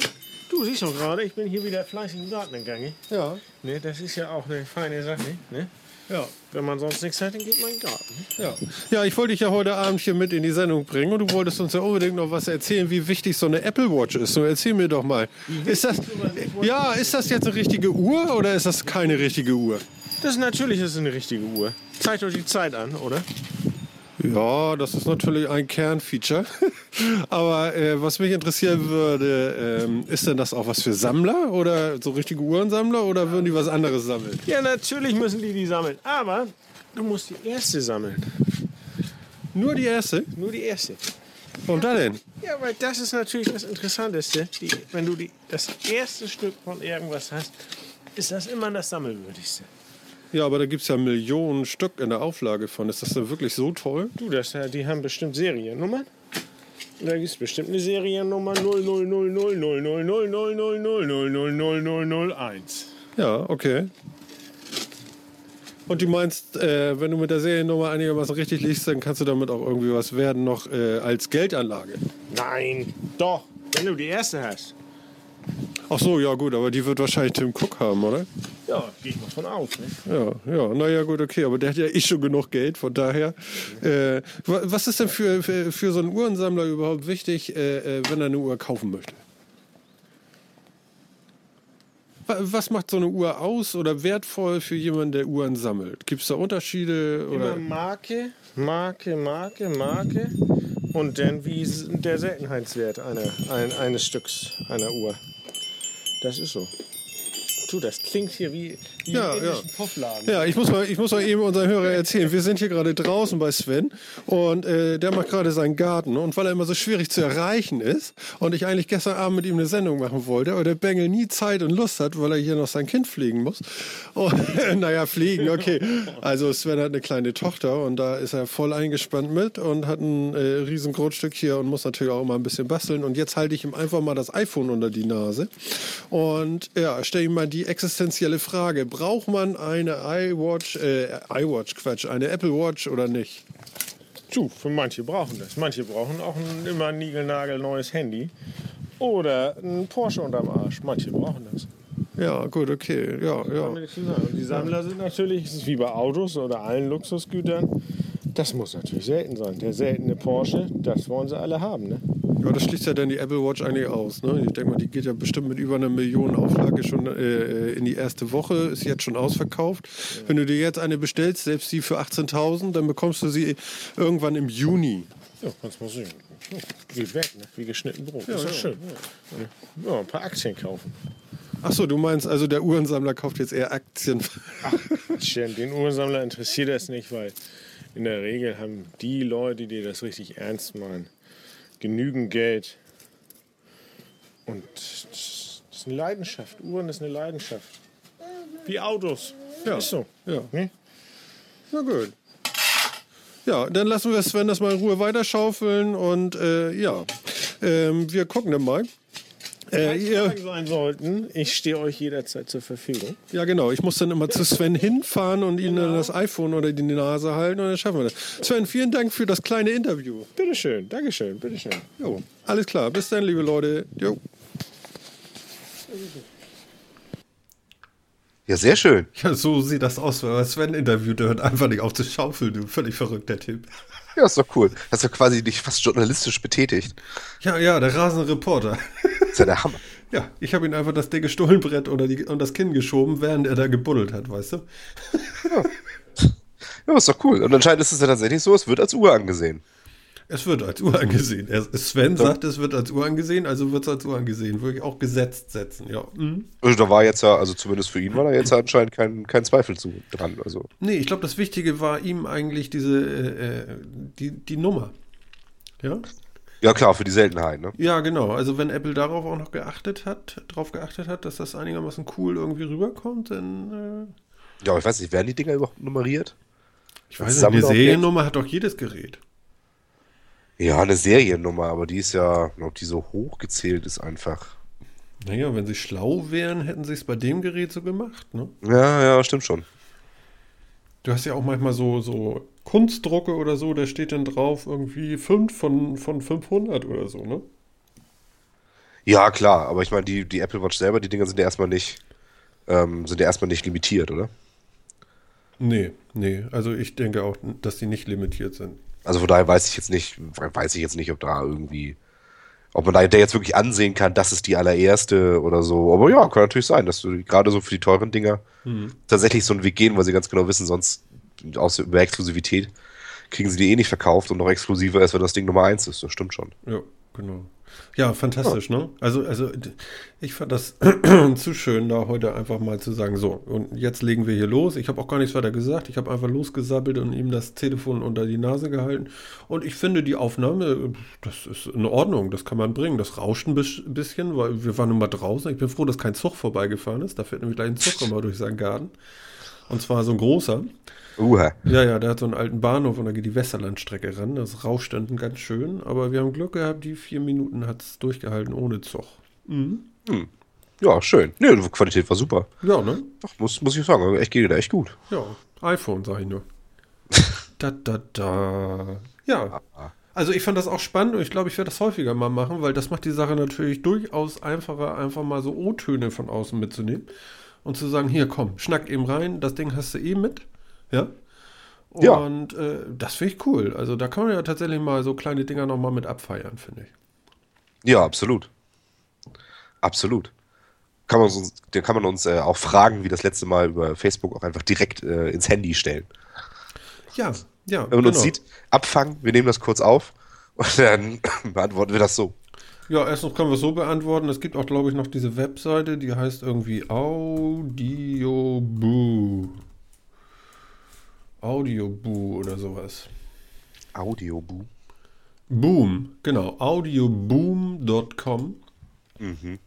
C: Du siehst doch gerade, ich bin hier wieder fleißig im Garten gegangen.
A: Ja.
C: Ne, das ist ja auch eine feine Sache, ne?
A: Ja.
C: Wenn man sonst nichts hat, dann geht man in den Garten.
A: Ne? Ja. ja, ich wollte dich ja heute Abend hier mit in die Sendung bringen und du wolltest uns ja unbedingt noch was erzählen, wie wichtig so eine Apple Watch ist. So, erzähl mir doch mal. Ist das, ja, ist das jetzt eine richtige Uhr oder ist das keine richtige Uhr?
C: Das ist natürlich ist eine richtige Uhr. Zeigt euch die Zeit an, oder?
A: Ja, das ist natürlich ein Kernfeature. Aber äh, was mich interessieren würde, ähm, ist denn das auch was für Sammler oder so richtige Uhrensammler oder würden die was anderes sammeln?
C: Ja, natürlich müssen die die sammeln. Aber du musst die erste sammeln.
A: Nur die erste?
C: Nur die erste.
A: Warum da denn?
C: Ja, weil das ist natürlich das Interessanteste. Die, wenn du die, das erste Stück von irgendwas hast, ist das immer das Sammelwürdigste.
A: Ja, aber da gibt es ja Millionen Stück in der Auflage von. Ist das denn wirklich so toll?
C: Du, das, die haben bestimmt Seriennummern. Da gibt es bestimmt eine Seriennummer 000000000000001.
A: Ja, okay. Und du meinst, äh, wenn du mit der Seriennummer einigermaßen richtig liegst, dann kannst du damit auch irgendwie was werden noch äh, als Geldanlage?
C: Nein, doch, wenn du die erste hast.
A: Ach so, ja gut, aber die wird wahrscheinlich Tim Cook haben, oder?
C: Ja, gehe ich mal von aus. Ne?
A: Ja, ja, naja gut, okay, aber der hat ja eh schon genug Geld, von daher. Äh, was ist denn für, für, für, so einen Uhrensammler überhaupt wichtig, äh, äh, wenn er eine Uhr kaufen möchte? Was macht so eine Uhr aus oder wertvoll für jemanden, der Uhren sammelt? Gibt es da Unterschiede? Oder?
C: Immer Marke, Marke, Marke, Marke und dann wie der Seltenheitswert einer, ein, eines Stücks einer Uhr. Das ist so. Du, das klingt hier wie, wie
A: Ja, ja. Ja, ich muss, mal, ich muss mal eben unseren Hörer erzählen. Wir sind hier gerade draußen bei Sven und äh, der macht gerade seinen Garten. Und weil er immer so schwierig zu erreichen ist und ich eigentlich gestern Abend mit ihm eine Sendung machen wollte, aber der Bengel nie Zeit und Lust hat, weil er hier noch sein Kind pflegen muss. Und, naja, pflegen, okay. Also Sven hat eine kleine Tochter und da ist er voll eingespannt mit und hat ein äh, riesen Grundstück hier und muss natürlich auch immer ein bisschen basteln. Und jetzt halte ich ihm einfach mal das iPhone unter die Nase und ja, stelle ihm mal die existenzielle Frage. Braucht man eine iWatch, äh, iWatch, Quatsch, eine Apple Watch oder nicht?
C: Du, für manche brauchen das. Manche brauchen auch ein immer niegelnagelneues Handy. Oder ein Porsche unterm Arsch. Manche brauchen das.
A: Ja, gut, okay. Ja, ja.
C: Und die Sammler sind natürlich, es ist wie bei Autos oder allen Luxusgütern, das muss natürlich selten sein. Der seltene Porsche, das wollen sie alle haben. Ne?
A: Ja, das schließt ja dann die Apple Watch eigentlich aus. Ne? Ich denke mal, die geht ja bestimmt mit über einer Million Auflage schon äh, in die erste Woche, ist jetzt schon ausverkauft. Wenn du dir jetzt eine bestellst, selbst die für 18.000, dann bekommst du sie irgendwann im Juni.
C: Ja, kannst mal sehen. Ja, Geht weg, ne? wie geschnitten Brot. ist doch schön. Ja, ein paar Aktien kaufen.
A: Ach so, du meinst also, der Uhrensammler kauft jetzt eher Aktien.
C: Tja, Den Uhrensammler interessiert das nicht, weil in der Regel haben die Leute, die das richtig ernst meinen, genügend Geld. Und das ist eine Leidenschaft. Uhren ist eine Leidenschaft. Wie Autos.
A: Ja.
C: Ist so.
A: Ja.
C: Ne?
A: Na gut. Ja, dann lassen wir Sven das mal in Ruhe weiterschaufeln und äh, ja, ähm, wir gucken dann mal. Äh, ihr,
C: Fragen sein sollten, ich stehe euch jederzeit zur Verfügung.
A: ja, genau. Ich muss dann immer zu Sven hinfahren und ihm dann das iPhone oder die Nase halten und dann schaffen wir das. Sven, vielen Dank für das kleine Interview.
C: Bitteschön, Dankeschön, bitteschön.
A: Jo, alles klar. Bis dann, liebe Leute. Jo.
B: Ja, sehr schön.
A: Ja, so sieht das aus, wenn man Sven interviewt. Der hört einfach nicht auf zu schaufeln, du. Völlig verrückter Typ.
B: Ja, ist doch cool. Hast du quasi dich fast journalistisch betätigt.
A: Ja, ja, der rasende Reporter.
B: Das ist ja der Hammer.
A: Ja, ich habe ihm einfach das dicke Stullenbrett oder die, und das Kinn geschoben, während er da gebuddelt hat, weißt du?
B: Ja, ist doch cool. Und anscheinend ist es ja tatsächlich so, es wird als Uhr angesehen.
A: Es wird als Uhr angesehen. Er, Sven sagt, es wird als Uhr angesehen, also wird es als Uhr angesehen. Würde ich auch gesetzt setzen, ja. Mhm.
B: Also da war jetzt ja, also zumindest für ihn war da jetzt ja anscheinend kein, kein Zweifel zu dran. Also.
A: Nee, ich glaube, das Wichtige war ihm eigentlich diese, äh, äh, die, die Nummer. Ja?
B: Ja klar, für die Seltenheit, ne?
A: Ja, genau. Also wenn Apple darauf auch noch geachtet hat, drauf geachtet hat, dass das einigermaßen cool irgendwie rüberkommt, dann äh,
B: Ja, aber ich weiß nicht, werden die Dinger überhaupt nummeriert?
A: ich weiß nicht, eine
B: Sammlerobjekt?
A: Seriennummer hat doch jedes Gerät.
B: Ja, eine Seriennummer, aber die ist ja, ob die so hochgezählt ist einfach.
A: Naja, wenn sie schlau wären, hätten sie es bei dem Gerät so gemacht, ne?
B: Ja, ja, stimmt schon.
A: Du hast ja auch manchmal so, so Kunstdrucke oder so, da steht dann drauf irgendwie 5 von, von 500 oder so, ne?
B: Ja, klar, aber ich meine, die, die Apple Watch selber, die Dinger sind ja erstmal nicht, ähm, sind ja erstmal nicht limitiert, oder?
A: Nee, nee. Also ich denke auch, dass die nicht limitiert sind.
B: Also von daher weiß ich jetzt nicht, weiß ich jetzt nicht, ob da irgendwie, ob man da der jetzt wirklich ansehen kann, das ist die allererste oder so. Aber ja, kann natürlich sein, dass du gerade so für die teuren Dinger tatsächlich so einen Weg gehen, weil sie ganz genau wissen, sonst aus über Exklusivität kriegen sie die eh nicht verkauft und noch exklusiver ist, wenn das Ding Nummer eins ist. Das stimmt schon.
A: Ja, genau. Ja, fantastisch, ne? Also, also ich fand das zu schön, da heute einfach mal zu sagen, so, und jetzt legen wir hier los. Ich habe auch gar nichts weiter gesagt. Ich habe einfach losgesabbelt und ihm das Telefon unter die Nase gehalten. Und ich finde, die Aufnahme, das ist in Ordnung, das kann man bringen. Das rauscht ein bis- bisschen, weil wir waren nun mal draußen. Ich bin froh, dass kein Zug vorbeigefahren ist. Da fährt nämlich gleich ein Zug immer durch seinen Garten. Und zwar so ein großer.
B: Uha.
A: Ja, ja, der hat so einen alten Bahnhof und da geht die Westerlandstrecke ran. Das rauscht dann ganz schön. Aber wir haben Glück gehabt, die vier Minuten hat es durchgehalten ohne Zug.
B: Ja, schön. Nee, die Qualität war super.
A: Ja, ne?
B: Ach, muss, muss ich sagen, echt geht da echt gut.
A: Ja, iPhone, sag ich nur. da, da, da. Ja. Also ich fand das auch spannend und ich glaube, ich werde das häufiger mal machen, weil das macht die Sache natürlich durchaus einfacher, einfach mal so O-Töne von außen mitzunehmen und zu sagen, hier komm, schnack eben rein, das Ding hast du eh mit. Ja.
B: Ja.
A: Und äh, das finde ich cool. Also da kann man ja tatsächlich mal so kleine Dinger nochmal mit abfeiern, finde ich.
B: Ja, absolut. Absolut. kann man uns, den kann man uns äh, auch Fragen wie das letzte Mal über Facebook auch einfach direkt äh, ins Handy stellen.
A: Ja, ja.
B: Wenn man
A: genau.
B: uns sieht, abfangen, wir nehmen das kurz auf und dann beantworten wir das so.
A: Ja, erstens können wir es so beantworten. Es gibt auch, glaube ich, noch diese Webseite, die heißt irgendwie Audioboo. Audioboo oder sowas.
B: Audioboo.
A: Boom, genau. Audioboom.com.
B: Mhm.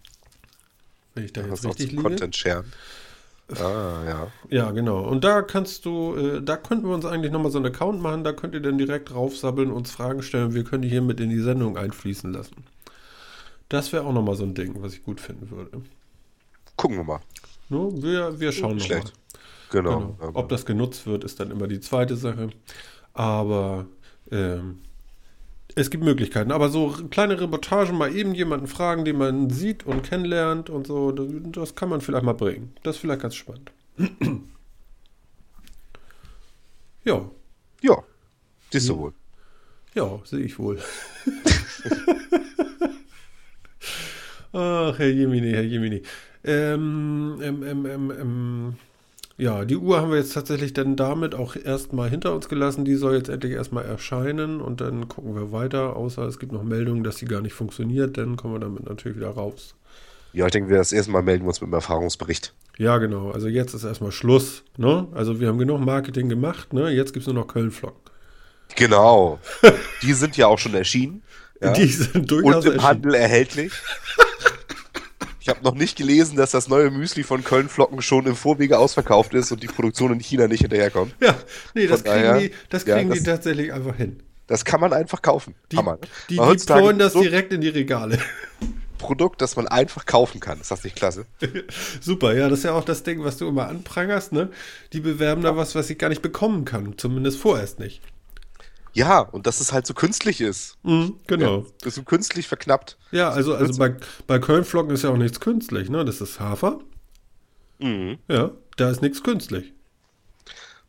A: Wenn ich da jetzt richtig liege.
B: Content sharen. Ah, ja.
A: Ja, genau. Und da kannst du, äh, da könnten wir uns eigentlich nochmal so einen Account machen, da könnt ihr dann direkt raufsabbeln, uns Fragen stellen, wir können die hier mit in die Sendung einfließen lassen. Das wäre auch nochmal so ein Ding, was ich gut finden würde.
B: Gucken wir mal.
A: No, wir, wir schauen nochmal.
B: Genau.
A: Genau. Ob das genutzt wird, ist dann immer die zweite Sache. Aber ähm, es gibt Möglichkeiten. Aber so kleine Reportagen, mal eben jemanden fragen, den man sieht und kennenlernt und so, das, das kann man vielleicht mal bringen. Das ist vielleicht ganz spannend. ja,
B: ja, siehst du wohl.
A: ja, sehe ich wohl. Ach, Herr Jemini, Herr Jemini. Ähm, ähm, ähm, ähm, ähm, ja, die Uhr haben wir jetzt tatsächlich dann damit auch erstmal hinter uns gelassen. Die soll jetzt endlich erstmal erscheinen und dann gucken wir weiter. Außer es gibt noch Meldungen, dass sie gar nicht funktioniert. Dann kommen wir damit natürlich wieder raus.
B: Ja, ich denke, wir das erste Mal melden wir uns mit einem Erfahrungsbericht.
A: Ja, genau. Also jetzt ist erstmal Schluss. Ne? Also wir haben genug Marketing gemacht. Ne? Jetzt gibt es nur noch Köln-Flocken.
B: Genau. Die sind ja auch schon erschienen. Ja.
A: Die sind
B: Und
A: durchaus
B: im
A: erschienen.
B: Handel erhältlich. Ich habe noch nicht gelesen, dass das neue Müsli von Köln Flocken schon im Vorwege ausverkauft ist und die Produktion in China nicht hinterherkommt.
A: Ja, nee, das
B: Von
A: kriegen,
B: daher,
A: die, das
B: ja,
A: kriegen die
B: das-
A: tatsächlich einfach hin.
B: Das kann man einfach kaufen.
A: Die,
B: Hammer. ne?
A: die, die deployen das
B: ein
A: direkt in die Regale.
B: Produkt, das man einfach kaufen kann. Ist das nicht klasse?
A: Super, ja, das ist ja auch das Ding, was du immer anprangerst, ne? Die bewerben da was, was ich gar nicht bekommen kann. Zumindest vorerst nicht.
B: Ja, und dass es halt so künstlich ist.
A: Mhm, genau.
B: Ja, das ist so künstlich verknappt.
A: Ja, also, also bei, bei Kölnflocken ist ja auch nichts künstlich, ne? Das ist Hafer.
B: Mhm.
A: Ja, da ist nichts künstlich.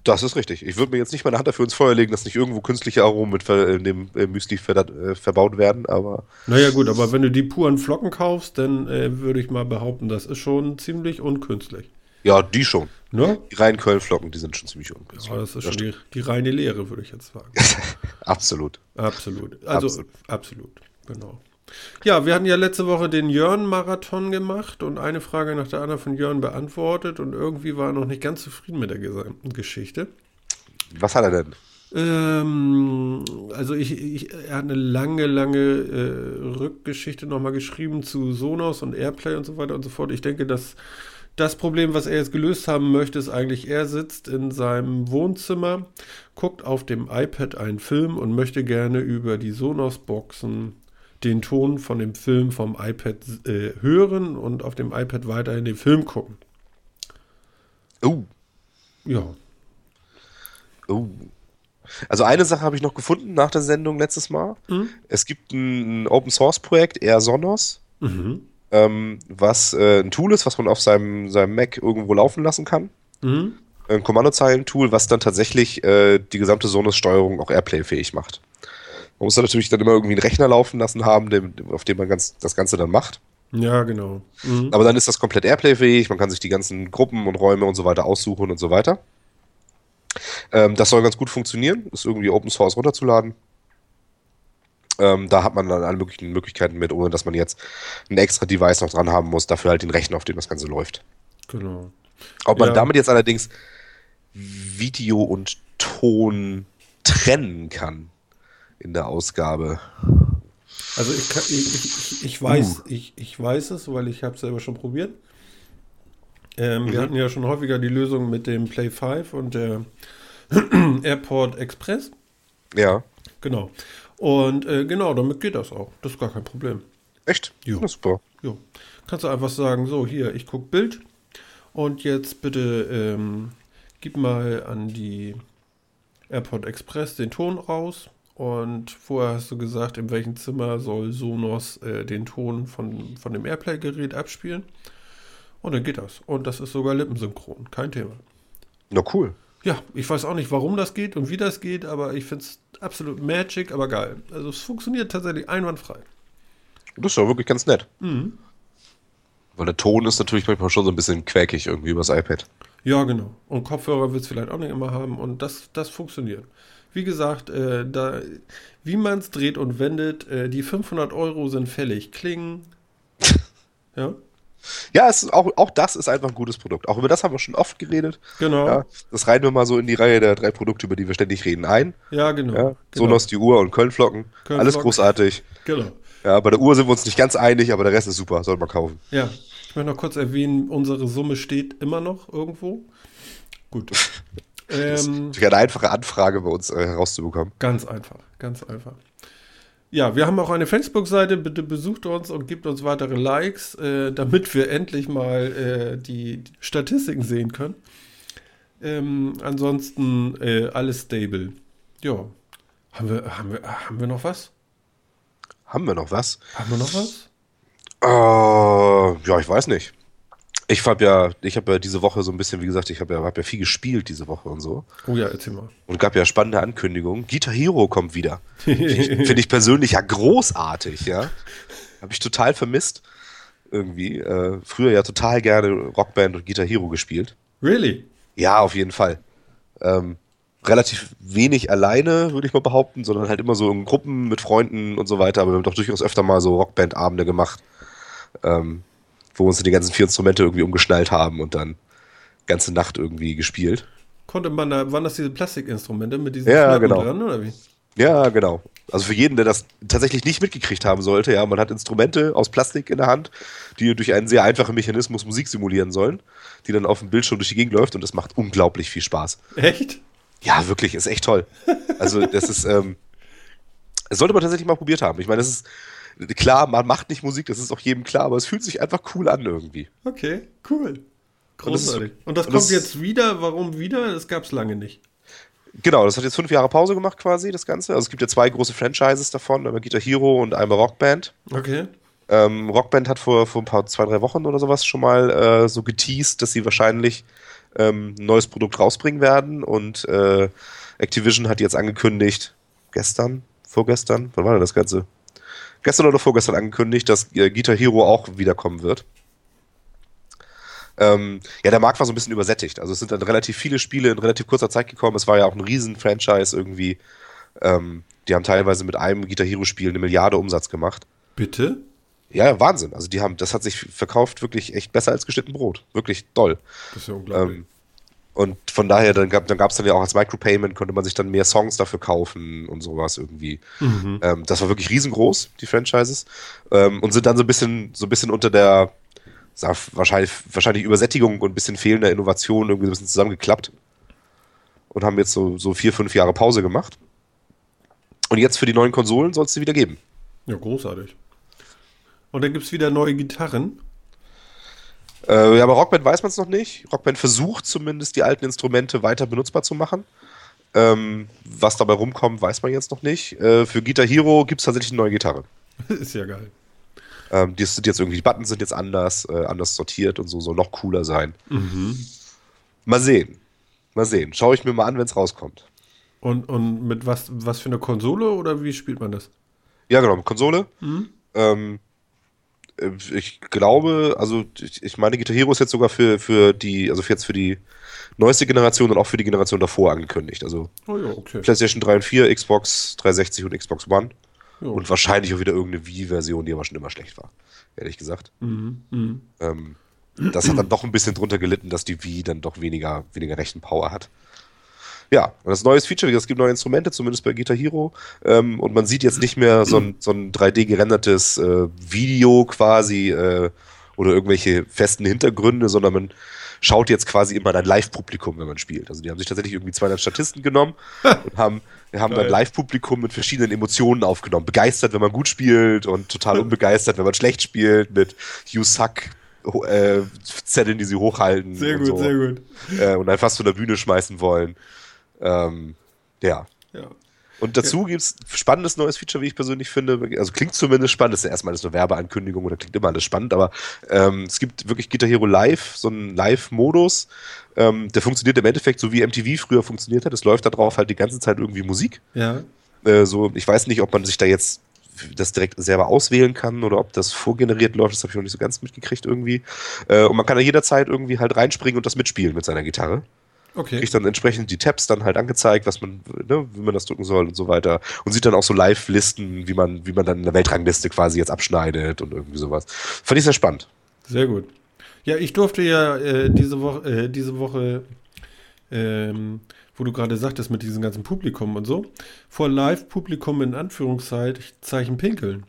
B: Das ist richtig. Ich würde mir jetzt nicht meine Hand dafür ins Feuer legen, dass nicht irgendwo künstliche Aromen mit in dem Müsli äh, verbaut werden, aber
A: Naja, gut, aber wenn du die puren Flocken kaufst, dann äh, würde ich mal behaupten, das ist schon ziemlich unkünstlich.
B: ja, die schon.
A: Ne?
B: Die reinen Kölnflocken, die sind schon ziemlich unkünstlich.
A: Ja, das ist schon die, die reine Lehre, würde ich jetzt sagen.
B: Absolut.
A: Absolut. Also
B: Absolut.
A: absolut. Genau. Ja, wir hatten ja letzte Woche den Jörn-Marathon gemacht und eine Frage nach der anderen von Jörn beantwortet und irgendwie war er noch nicht ganz zufrieden mit der gesamten Geschichte.
B: Was hat er denn?
A: Ähm, also ich, ich, er hat eine lange, lange äh, Rückgeschichte nochmal geschrieben zu Sonos und Airplay und so weiter und so fort. Ich denke, dass das Problem, was er jetzt gelöst haben möchte, ist eigentlich, er sitzt in seinem Wohnzimmer, guckt auf dem iPad einen Film und möchte gerne über die Sonos-Boxen den Ton von dem Film vom iPad äh, hören und auf dem iPad weiterhin den Film gucken.
B: Oh,
A: Ja,
B: oh. Also eine Sache habe ich noch gefunden nach der Sendung letztes Mal. Es gibt ein, Open Source Projekt, Air Sonos,
A: mhm.
B: Ähm, was äh, ein Tool ist, was man auf seinem, seinem Mac irgendwo laufen lassen kann.
A: Mhm.
B: Ein Kommandozeilen-Tool, was dann tatsächlich äh, die gesamte Sonos-Steuerung auch Airplay-fähig macht. Man muss da natürlich dann immer irgendwie einen Rechner laufen lassen haben, dem, auf dem man ganz, das Ganze dann macht.
A: ja, genau. Mhm.
B: Aber dann ist das komplett Airplay-fähig, man kann sich die ganzen Gruppen und Räume und so weiter aussuchen und so weiter. Ähm, das soll ganz gut funktionieren, ist irgendwie Open Source runterzuladen. Ähm, da hat man dann alle möglichen Möglichkeiten mit, ohne dass man jetzt ein extra Device noch dran haben muss, dafür halt den Rechner, auf dem das Ganze läuft.
A: Genau.
B: Ob man
A: Ja.
B: damit jetzt allerdings Video und Ton trennen kann in der Ausgabe.
A: Also ich, kann, ich, ich, ich weiß, ich, ich weiß es, weil ich habe es selber schon probiert. Ähm, Wir hatten ja schon häufiger die Lösung mit dem Play 5 und der Airport Express.
B: Ja,
A: Genau. Und äh, genau, damit geht das auch. Das ist gar kein Problem.
B: echt?
A: Jo.
B: Na, super.
A: Jo. Kannst du einfach sagen, so hier, ich gucke Bild und jetzt bitte ähm, gib mal an die Airport Express den Ton raus. Und vorher hast du gesagt, in welchem Zimmer soll Sonos äh, den Ton von, von dem Airplay-Gerät abspielen. Und dann geht das. Und das ist sogar lippensynchron. Kein Thema.
B: Na cool.
A: Ja, ich weiß auch nicht, warum das geht und wie das geht, aber ich finde es absolut magic, aber geil. Also es funktioniert tatsächlich einwandfrei.
B: Das ist ja wirklich ganz nett. Weil der Ton ist natürlich manchmal schon so ein bisschen quäkig irgendwie übers iPad.
A: Ja, genau. Und Kopfhörer wird es vielleicht auch nicht immer haben und das, das funktioniert. Wie gesagt, äh, da, wie man es dreht und wendet, äh, die 500 Euro sind fällig. Klingen.
B: ja. Ja, es ist auch, auch das ist einfach ein gutes Produkt. Auch über das haben wir schon oft geredet.
A: Genau.
B: Ja, das reihen wir mal so in die Reihe der drei Produkte, über die wir ständig reden, ein.
A: Ja, genau. Ja,
B: genau. Sonos, die Uhr und Kölnflocken. Köln Alles großartig. Genau. Ja, bei der Uhr sind wir uns nicht ganz einig, aber der Rest ist super. Sollte man kaufen.
A: Ja. Ich möchte noch kurz erwähnen, unsere Summe steht immer noch irgendwo. Gut.
B: das ähm, ist eine einfache Anfrage bei uns äh, herauszubekommen.
A: Ganz einfach, ganz einfach. Ja, wir haben auch eine Facebook-Seite. Bitte besucht uns und gebt uns weitere Likes, äh, damit wir endlich mal äh, die Statistiken sehen können. Ähm, ansonsten äh, alles stable. Ja. Haben wir, haben, wir, haben wir noch was?
B: Haben wir noch was?
A: Haben wir noch was?
B: Äh, ja, ich weiß nicht. Ich habe ja, ich habe ja diese Woche so ein bisschen, wie gesagt, ich habe ja, hab ja viel gespielt diese Woche und so.
A: Oh ja, erzähl mal.
B: Und gab ja spannende Ankündigungen. Guitar Hero kommt wieder. Finde ich persönlich ja großartig, ja. Habe ich total vermisst. Irgendwie. Äh, früher ja total gerne Rockband und Guitar Hero gespielt.
A: Really?
B: Ja, auf jeden Fall. Ähm, relativ wenig alleine, würde ich mal behaupten, sondern halt immer so in Gruppen mit Freunden und so weiter. Aber wir haben doch durchaus öfter mal so Rockband-Abende gemacht. Ähm, wo wir uns die ganzen vier Instrumente irgendwie umgeschnallt haben und dann ganze Nacht irgendwie gespielt.
A: Konnte man da, waren das diese Plastikinstrumente mit diesen
B: ja, genau. dran, oder wie? Ja, genau. Also für jeden, der das tatsächlich nicht mitgekriegt haben sollte, ja, man hat Instrumente aus Plastik in der Hand, die durch einen sehr einfachen Mechanismus Musik simulieren sollen, die dann auf dem Bildschirm durch die Gegend läuft und das macht unglaublich viel Spaß.
A: Echt?
B: Ja, wirklich, ist echt toll. Also das ist, ähm, das sollte man tatsächlich mal probiert haben. Ich meine, das ist, Klar, man macht nicht Musik, das ist auch jedem klar, aber es fühlt sich einfach cool an irgendwie.
A: Okay, cool. Großartig. Und das, und das kommt das, jetzt wieder. Warum wieder? Das gab es lange nicht.
B: Genau, das hat jetzt fünf Jahre Pause gemacht quasi, das Ganze. Also es gibt ja zwei große Franchises davon, einmal Guitar Hero und einmal Rockband.
A: Okay.
B: Ähm, Rockband hat vor, vor ein paar, zwei, drei Wochen oder sowas schon mal äh, so geteased, dass sie wahrscheinlich ähm, ein neues Produkt rausbringen werden und äh, Activision hat jetzt angekündigt, gestern, vorgestern, wann war denn das Ganze? Gestern oder vorgestern angekündigt, dass äh, Guitar Hero auch wiederkommen wird. Ähm, ja, der Markt war so ein bisschen übersättigt. Also es sind dann relativ viele Spiele in relativ kurzer Zeit gekommen. Es war ja auch ein Riesen-Franchise irgendwie. Ähm, die haben teilweise mit einem Guitar Hero-Spiel eine Milliarde Umsatz gemacht.
A: Bitte?
B: Ja, Wahnsinn. Also die haben, das hat sich verkauft wirklich echt besser als geschnitten Brot. Wirklich toll.
A: Das ist ja unglaublich. Ähm,
B: und von daher, dann gab es dann, dann ja auch als Micropayment, konnte man sich dann mehr Songs dafür kaufen und sowas irgendwie. Mhm. Ähm, das war wirklich riesengroß, die Franchises. Ähm, und sind dann so ein bisschen, so ein bisschen unter der wahrscheinlich, wahrscheinlich Übersättigung und ein bisschen fehlender Innovation irgendwie so ein bisschen zusammengeklappt. Und haben jetzt so, so vier, fünf Jahre Pause gemacht. Und jetzt für die neuen Konsolen soll es sie wieder geben.
A: Ja, großartig. Und dann gibt es wieder neue Gitarren.
B: Äh, ja, bei Rockband weiß man es noch nicht. Rockband versucht zumindest, die alten Instrumente weiter benutzbar zu machen. Ähm, was dabei rumkommt, weiß man jetzt noch nicht. Äh, für Guitar Hero gibt es tatsächlich eine neue Gitarre.
A: Ist ja geil.
B: Ähm, die sind jetzt irgendwie, die Buttons sind jetzt anders, äh, anders sortiert und so, soll noch cooler sein.
A: Mhm.
B: Mal sehen. Mal sehen. Schaue ich mir mal an, wenn es rauskommt.
A: Und, und mit was, was für eine Konsole oder wie spielt man das?
B: Ja, genau, mit Konsole. Mhm. Ähm, äh, ich glaube, also ich, meine, Guitar Hero ist jetzt sogar für, für die, also jetzt für die neueste Generation und auch für die Generation davor angekündigt. Also
A: oh ja, okay.
B: PlayStation 3 und 4, Xbox 360 und Xbox One. Ja. Und wahrscheinlich auch wieder irgendeine Wii-Version, die aber schon immer schlecht war, ehrlich gesagt.
A: Mhm, mh.
B: ähm, das hat dann doch ein bisschen drunter gelitten, dass die Wii dann doch weniger, weniger Rechenpower hat. Ja, und das neues Feature, es gibt neue Instrumente, zumindest bei Guitar Hero. Ähm, und man sieht jetzt nicht mehr so ein, so ein 3D-gerendertes äh, Video quasi äh, oder irgendwelche festen Hintergründe, sondern man schaut jetzt quasi immer dein Live-Publikum, wenn man spielt. Also die haben sich tatsächlich irgendwie 200 Statisten genommen und haben, haben dann Live-Publikum mit verschiedenen Emotionen aufgenommen. Begeistert, wenn man gut spielt und total unbegeistert, wenn man schlecht spielt, mit You Suck, äh, Zetteln, die sie hochhalten.
A: Sehr gut,
B: so.
A: sehr gut.
B: Äh, und fast von der Bühne schmeißen wollen. Ähm, ja.
A: ja.
B: Und dazu ja. gibt es spannendes neues Feature, wie ich persönlich finde. Also klingt zumindest spannend. Das ist ja erstmal eine Werbeankündigung oder klingt immer alles spannend, aber ähm, es gibt wirklich Guitar Hero Live, so einen Live-Modus. Ähm, der funktioniert im Endeffekt so wie MTV früher funktioniert hat. Es läuft da drauf halt die ganze Zeit irgendwie Musik.
A: Ja.
B: Äh, so, ich weiß nicht, ob man sich da jetzt das direkt selber auswählen kann oder ob das vorgeneriert läuft, das habe ich noch nicht so ganz mitgekriegt irgendwie. Äh, und man kann da jederzeit irgendwie halt reinspringen und das mitspielen mit seiner Gitarre.
A: Okay.
B: Kriegt dann entsprechend die Tabs dann halt angezeigt, was man, ne, wie man das drücken soll und so weiter. Und sieht dann auch so Live-Listen, wie man, wie man dann in der Weltrangliste quasi jetzt abschneidet und irgendwie sowas. Fand ich sehr spannend.
A: Sehr gut. Ja, ich durfte ja äh, diese Woche, äh, diese Woche, ähm, wo du gerade sagtest, mit diesem ganzen Publikum und so, vor Live-Publikum in Anführungszeichen pinkeln.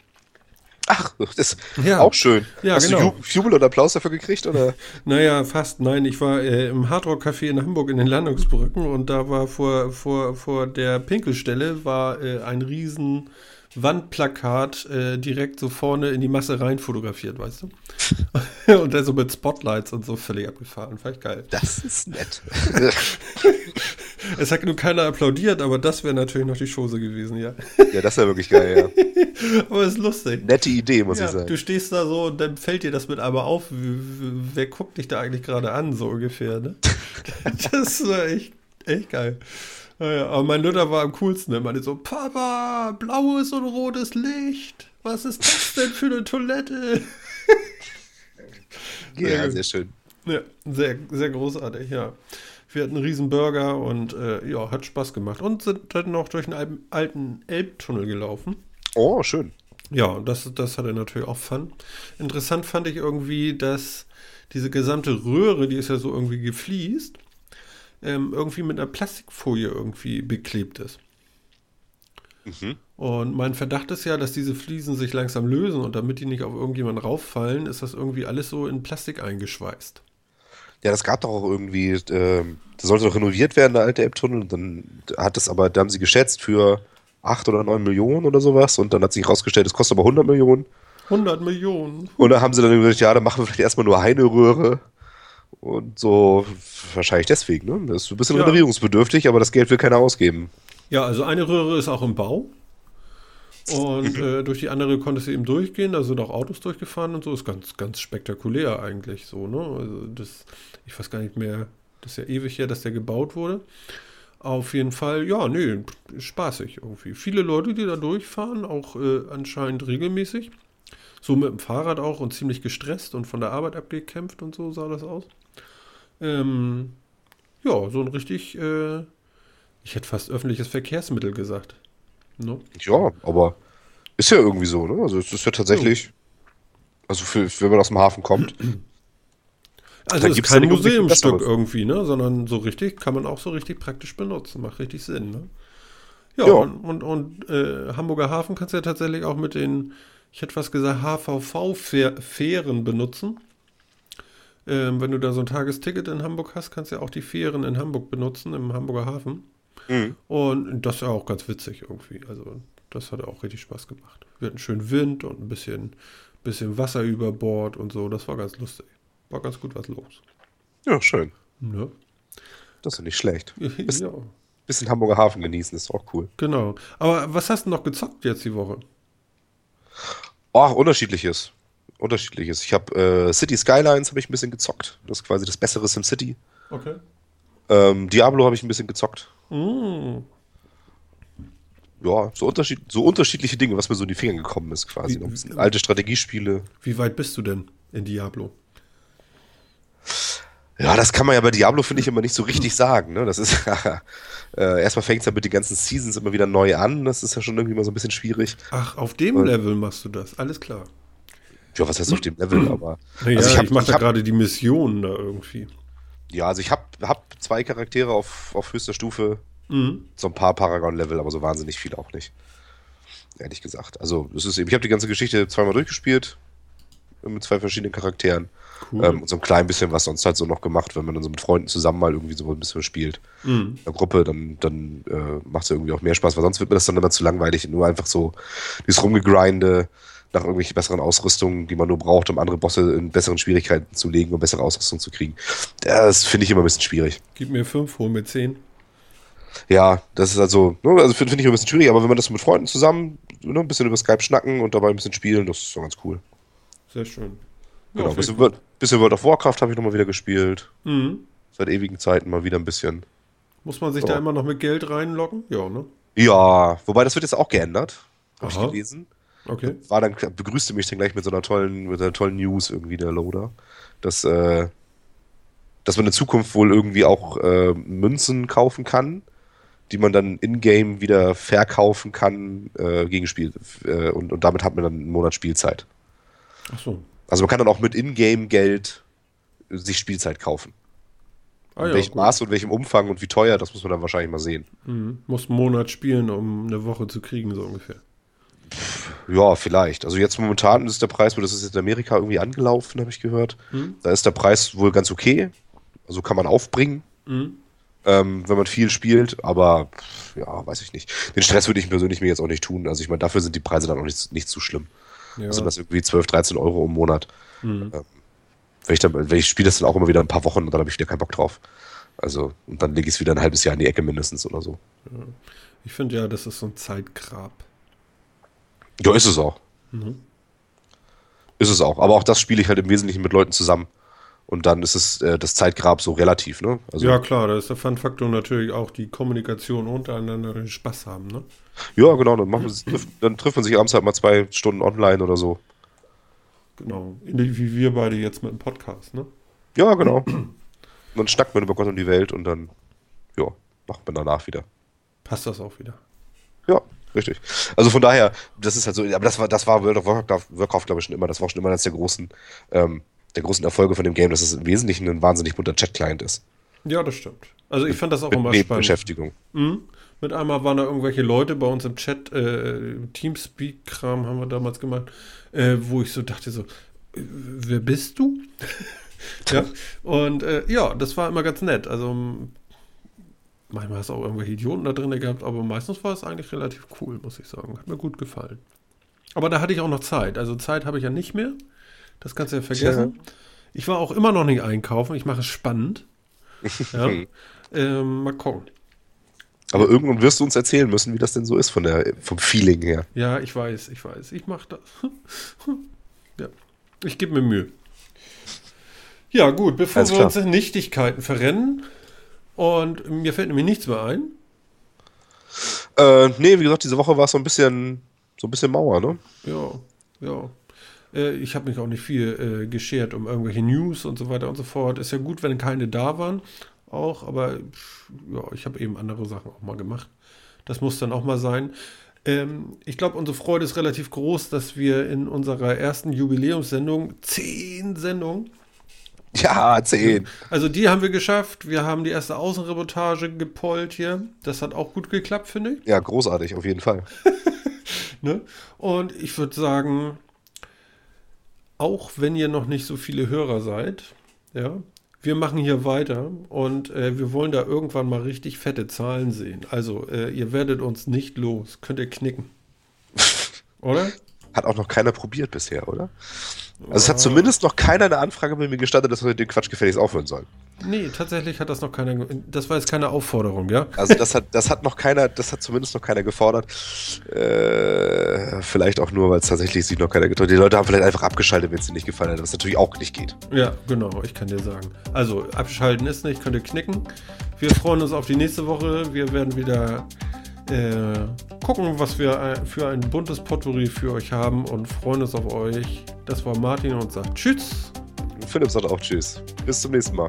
B: Ach, das ist
A: Ja.
B: auch schön.
A: Ja,
B: Hast
A: genau.
B: du Ju- Jubel und Applaus dafür gekriegt? Oder?
A: Naja, fast. Nein, ich war äh, im Hardrock Café in Hamburg in den Landungsbrücken und da war vor, vor, vor der Pinkelstelle war äh, ein riesen Wandplakat äh, direkt so vorne in die Masse rein fotografiert, weißt du? und dann so mit Spotlights und so völlig abgefahren. Fand ich geil.
B: Das ist nett.
A: Es hat nur keiner applaudiert, aber das wäre natürlich noch die Chose gewesen, ja.
B: ja, das wäre wirklich geil, ja.
A: Aber ist lustig.
B: Nette Idee, muss
A: Ja,
B: ich sagen.
A: du stehst da so und dann fällt dir das mit einmal auf, wer guckt dich da eigentlich gerade an, so ungefähr, ne? Das war echt, echt geil. Naja, aber mein Lütter war am coolsten, er meinte so, Papa, blaues und rotes Licht, was ist das denn für eine Toilette?
B: ja, sehr schön.
A: Ja, sehr, sehr großartig, ja. Wir hatten einen riesen Burger und äh, ja, hat Spaß gemacht. Und sind dann noch durch einen alten, Elbtunnel gelaufen.
B: Oh, schön.
A: Ja, das, das hatte natürlich auch Fun. Interessant fand ich irgendwie, dass diese gesamte Röhre, die ist ja so irgendwie gefliest, ähm, irgendwie mit einer Plastikfolie irgendwie beklebt ist.
B: Mhm.
A: Und mein Verdacht ist ja, dass diese Fliesen sich langsam lösen und damit die nicht auf irgendjemanden rauffallen, ist das irgendwie alles so in Plastik eingeschweißt.
B: Ja, das gab doch auch irgendwie, ähm, das sollte doch renoviert werden, der alte Elbtunnel. Dann hat es aber, da haben sie geschätzt für 8 oder 9 Millionen oder sowas. Und dann hat sich herausgestellt, es kostet aber 100 Millionen.
A: 100 Millionen.
B: Und da haben sie dann gesagt, ja, dann machen wir vielleicht erstmal nur eine Röhre. Und so, wahrscheinlich deswegen, ne? Das ist ein bisschen
A: Ja.
B: renovierungsbedürftig, aber das Geld will keiner ausgeben.
A: Ja, also eine Röhre ist auch im Bau. Und äh, durch die andere konntest du eben durchgehen, da sind auch Autos durchgefahren und so. Ist ganz, ganz spektakulär eigentlich so, ne? Also das, ich weiß gar nicht mehr, das ist ja ewig her, dass der gebaut wurde. Auf jeden Fall, ja, nee, spaßig irgendwie. Viele Leute, die da durchfahren, auch äh, anscheinend regelmäßig. So mit dem Fahrrad auch und ziemlich gestresst und von der Arbeit abgekämpft und so sah das aus. Ähm, ja, so ein richtig, äh, ich hätte fast öffentliches Verkehrsmittel gesagt. Ne?
B: Ja, aber ist ja irgendwie so, ne? Also es ist ja tatsächlich, also für, wenn man aus dem Hafen kommt,
A: Also es ist kein
B: ja
A: Museumstück irgendwie, ne? Sondern so richtig, kann man auch so richtig praktisch benutzen. Macht richtig Sinn, ne? Ja,
B: Ja.
A: und, und, und äh, Hamburger Hafen kannst du ja tatsächlich auch mit den, ich hätte fast gesagt, HVV-Fähren benutzen. Ähm, wenn du da so ein Tagesticket in Hamburg hast, kannst du ja auch die Fähren in Hamburg benutzen, im Hamburger Hafen.
B: Mhm.
A: Und das ist ja auch ganz witzig irgendwie. Also, das hat auch richtig Spaß gemacht. Wir hatten schön Wind und ein bisschen, bisschen Wasser über Bord und so. Das war ganz lustig. War ganz gut was los.
B: ja, schön.
A: Ne?
B: Das ist ja nicht schlecht. Bis-
A: ja,
B: Bisschen Hamburger Hafen genießen, ist auch cool.
A: genau. Aber was hast du noch gezockt jetzt die Woche?
B: Oh, unterschiedliches. Unterschiedliches. Ich habe äh, City Skylines habe ich ein bisschen gezockt. Das ist quasi das bessere SimCity.
A: Okay.
B: Ähm, Diablo habe ich ein bisschen gezockt.
A: Mm.
B: Ja, so, unterschied so unterschiedliche Dinge, was mir so in die Finger gekommen ist, quasi.
A: Wie-
B: Noch ein bisschen alte Strategiespiele.
A: Wie weit bist du denn in Diablo?
B: Ja, das kann man ja bei Diablo, finde ich, immer nicht so richtig sagen. Ne? Das ist äh, erstmal fängt es ja mit den ganzen Seasons immer wieder neu an. Das ist ja schon irgendwie mal so ein bisschen schwierig.
A: Ach, auf dem
B: Und-
A: Level machst du das. Alles klar.
B: Ja, was heißt auf dem Level, aber.
A: Naja,
B: also
A: ich,
B: ich hab-
A: mache
B: ich
A: da
B: hab-
A: gerade die Missionen da irgendwie.
B: Ja, also ich habe hab zwei Charaktere auf, auf höchster Stufe,
A: Mhm.
B: so ein paar Paragon-Level, aber so wahnsinnig viel auch nicht. Ehrlich gesagt. Also, es ist eben, ich habe die ganze Geschichte zweimal durchgespielt. Mit zwei verschiedenen Charakteren.
A: Cool.
B: Ähm, und so ein klein bisschen was sonst halt so noch gemacht, wenn man dann so mit Freunden zusammen mal irgendwie so ein bisschen spielt.
A: Mhm.
B: In der Gruppe, dann, dann äh, macht es irgendwie auch mehr Spaß, weil sonst wird mir das dann immer zu langweilig. Nur einfach so dieses Rumgegrinde nach irgendwelchen besseren Ausrüstungen, die man nur braucht, um andere Bosse in besseren Schwierigkeiten zu legen und bessere Ausrüstung zu kriegen. Das finde ich immer ein bisschen schwierig.
A: Gib mir fünf, hol mir zehn.
B: Ja, das ist also, ne, also finde find ich immer ein bisschen schwierig, aber wenn man das mit Freunden zusammen, ne, ein bisschen über Skype schnacken und dabei ein bisschen spielen, das ist so ganz cool.
A: Sehr schön.
B: Genau, ein
A: Ja,
B: bisschen, World- bisschen World of Warcraft habe ich nochmal wieder gespielt.
A: mhm.
B: Seit ewigen Zeiten mal wieder ein bisschen.
A: Muss man sich
B: So.
A: da immer noch mit Geld reinlocken? Ja, ne?
B: Ja, wobei das wird jetzt auch geändert. Habe ich gelesen.
A: Okay.
B: War dann, begrüßte mich dann gleich mit so einer tollen, mit einer tollen News irgendwie, der Loader. Dass, äh, dass man in Zukunft wohl irgendwie auch äh, Münzen kaufen kann, die man dann in-game wieder verkaufen kann äh, gegen Spiel. Äh, und, und damit hat man dann einen Monat Spielzeit.
A: Ach so.
B: Also man kann dann auch mit In-Game-Geld sich Spielzeit kaufen.
A: Ah,
B: in
A: ja,
B: welchem. Maß und welchem Umfang und wie teuer, das muss man dann wahrscheinlich mal sehen.
A: Mhm. Muss einen Monat spielen, um eine Woche zu kriegen, so ungefähr.
B: Ja, vielleicht. Also jetzt momentan ist der Preis, das ist jetzt in Amerika irgendwie angelaufen, habe ich gehört.
A: Mhm.
B: Da ist der Preis wohl ganz okay. Also kann man aufbringen,
A: Mhm.
B: ähm, wenn man viel spielt, aber ja, weiß ich nicht. Den Stress würde ich persönlich mir jetzt auch nicht tun. Also ich meine, dafür sind die Preise dann auch nicht, nicht zu schlimm.
A: Ja.
B: Also das irgendwie 12, 13 Euro im Monat.
A: Mhm.
B: Ähm, wenn ich, dann, wenn ich spiele das dann auch immer wieder ein paar Wochen und dann habe ich wieder keinen Bock drauf. Also, und dann lege ich es wieder ein halbes Jahr in die Ecke mindestens oder so.
A: Ich finde ja, das ist so ein Zeitgrab.
B: Ja, ist es auch.
A: Mhm.
B: Ist es auch. Aber auch das spiele ich halt im Wesentlichen mit Leuten zusammen. Und dann ist es äh, das Zeitgrab so relativ, ne? Also,
A: ja,
B: ja.
A: klar, da ist der Fun-Faktor natürlich auch die Kommunikation untereinander, den Spaß haben, ne?
B: genau. Dann, machen dann trifft man sich abends halt mal zwei Stunden online oder so.
A: Genau. Ähnlich Wie wir beide jetzt mit dem Podcast, ne?
B: Ja, genau. Und dann schnackt man über Gott und die Welt und dann, ja, macht man danach wieder.
A: Passt das auch wieder.
B: Ja, richtig. Also von daher, das ist halt so, aber das war, das war World of Warcraft, Warcraft glaube ich, schon immer, das war schon immer eines der großen, ähm, der großen Erfolge von dem Game, dass es im Wesentlichen ein wahnsinnig bunter Chat-Client ist.
A: Ja, das stimmt. Also ich fand das auch
B: Mit
A: immer spannend.
B: Nebenbeschäftigung.
A: Mhm. Mit einmal waren da irgendwelche Leute bei uns im Chat, äh, Teamspeak-Kram haben wir damals gemacht, äh, wo ich so dachte so, äh, wer bist du? ja. Und äh, ja, das war immer ganz nett. Also manchmal hast du auch irgendwelche Idioten da drin gehabt, aber meistens war es eigentlich relativ cool, muss ich sagen. Hat mir gut gefallen. Aber da hatte ich auch noch Zeit. Also Zeit habe ich ja nicht mehr. Das kannst du ja vergessen. Ich war auch immer noch nicht einkaufen. Ich mache es spannend. Ja. ähm, mal gucken.
B: Aber irgendwann wirst du uns erzählen müssen, wie das denn so ist von der, vom Feeling her.
A: Ja, ich weiß, ich weiß. Ich mache das. ja, ich gebe mir Mühe. Ja, gut, bevor
B: Alles
A: wir
B: klar.
A: uns in Nichtigkeiten verrennen und mir fällt nämlich nichts mehr ein.
B: Äh, nee, wie gesagt, diese Woche war es so ein bisschen, so ein bisschen Mauer, ne?
A: Ja, ja. Äh, Ich habe mich auch nicht viel äh, geschert um irgendwelche News und so weiter und so fort. Ist ja gut, wenn keine da waren, auch, aber pff, ja, ich habe eben andere Sachen auch mal gemacht. Das muss dann auch mal sein. Ähm, ich glaube, unsere Freude ist relativ groß, dass wir in unserer ersten Jubiläumssendung zehn Sendungen
B: Ja, 10.
A: Also die haben wir geschafft. Wir haben die erste Außenreportage gepollt hier. Das hat auch gut geklappt, finde ich.
B: Ja, großartig, auf jeden Fall.
A: Ne? Und ich würde sagen, auch wenn ihr noch nicht so viele Hörer seid, ja, wir machen hier weiter und äh, wir wollen da irgendwann mal richtig fette Zahlen sehen. Also äh, ihr werdet uns nicht los. Könnt ihr knicken. Oder?
B: Hat auch noch keiner probiert bisher, oder? Also es hat zumindest noch keiner eine Anfrage bei mir gestattet, dass wir dem Quatsch gefälligst aufhören sollen.
A: Nee, tatsächlich hat das noch keiner. Das war jetzt keine Aufforderung, ja?
B: Also das hat, das hat noch keiner, das hat zumindest noch keiner gefordert. Äh, vielleicht auch nur, weil es tatsächlich sich noch keiner getraut. Die Leute haben vielleicht einfach abgeschaltet, wenn es ihnen nicht gefallen hat, was natürlich auch nicht geht.
A: Ja, genau, ich kann dir sagen. Also, abschalten ist nicht, könnt ihr knicken. Wir freuen uns auf die nächste Woche. Wir werden wieder äh, gucken, was wir äh, für ein buntes Potpourri für euch haben und freuen uns auf euch. Das war Martin und sagt Tschüss.
B: Philipp sagt auch Tschüss. Bis zum nächsten Mal.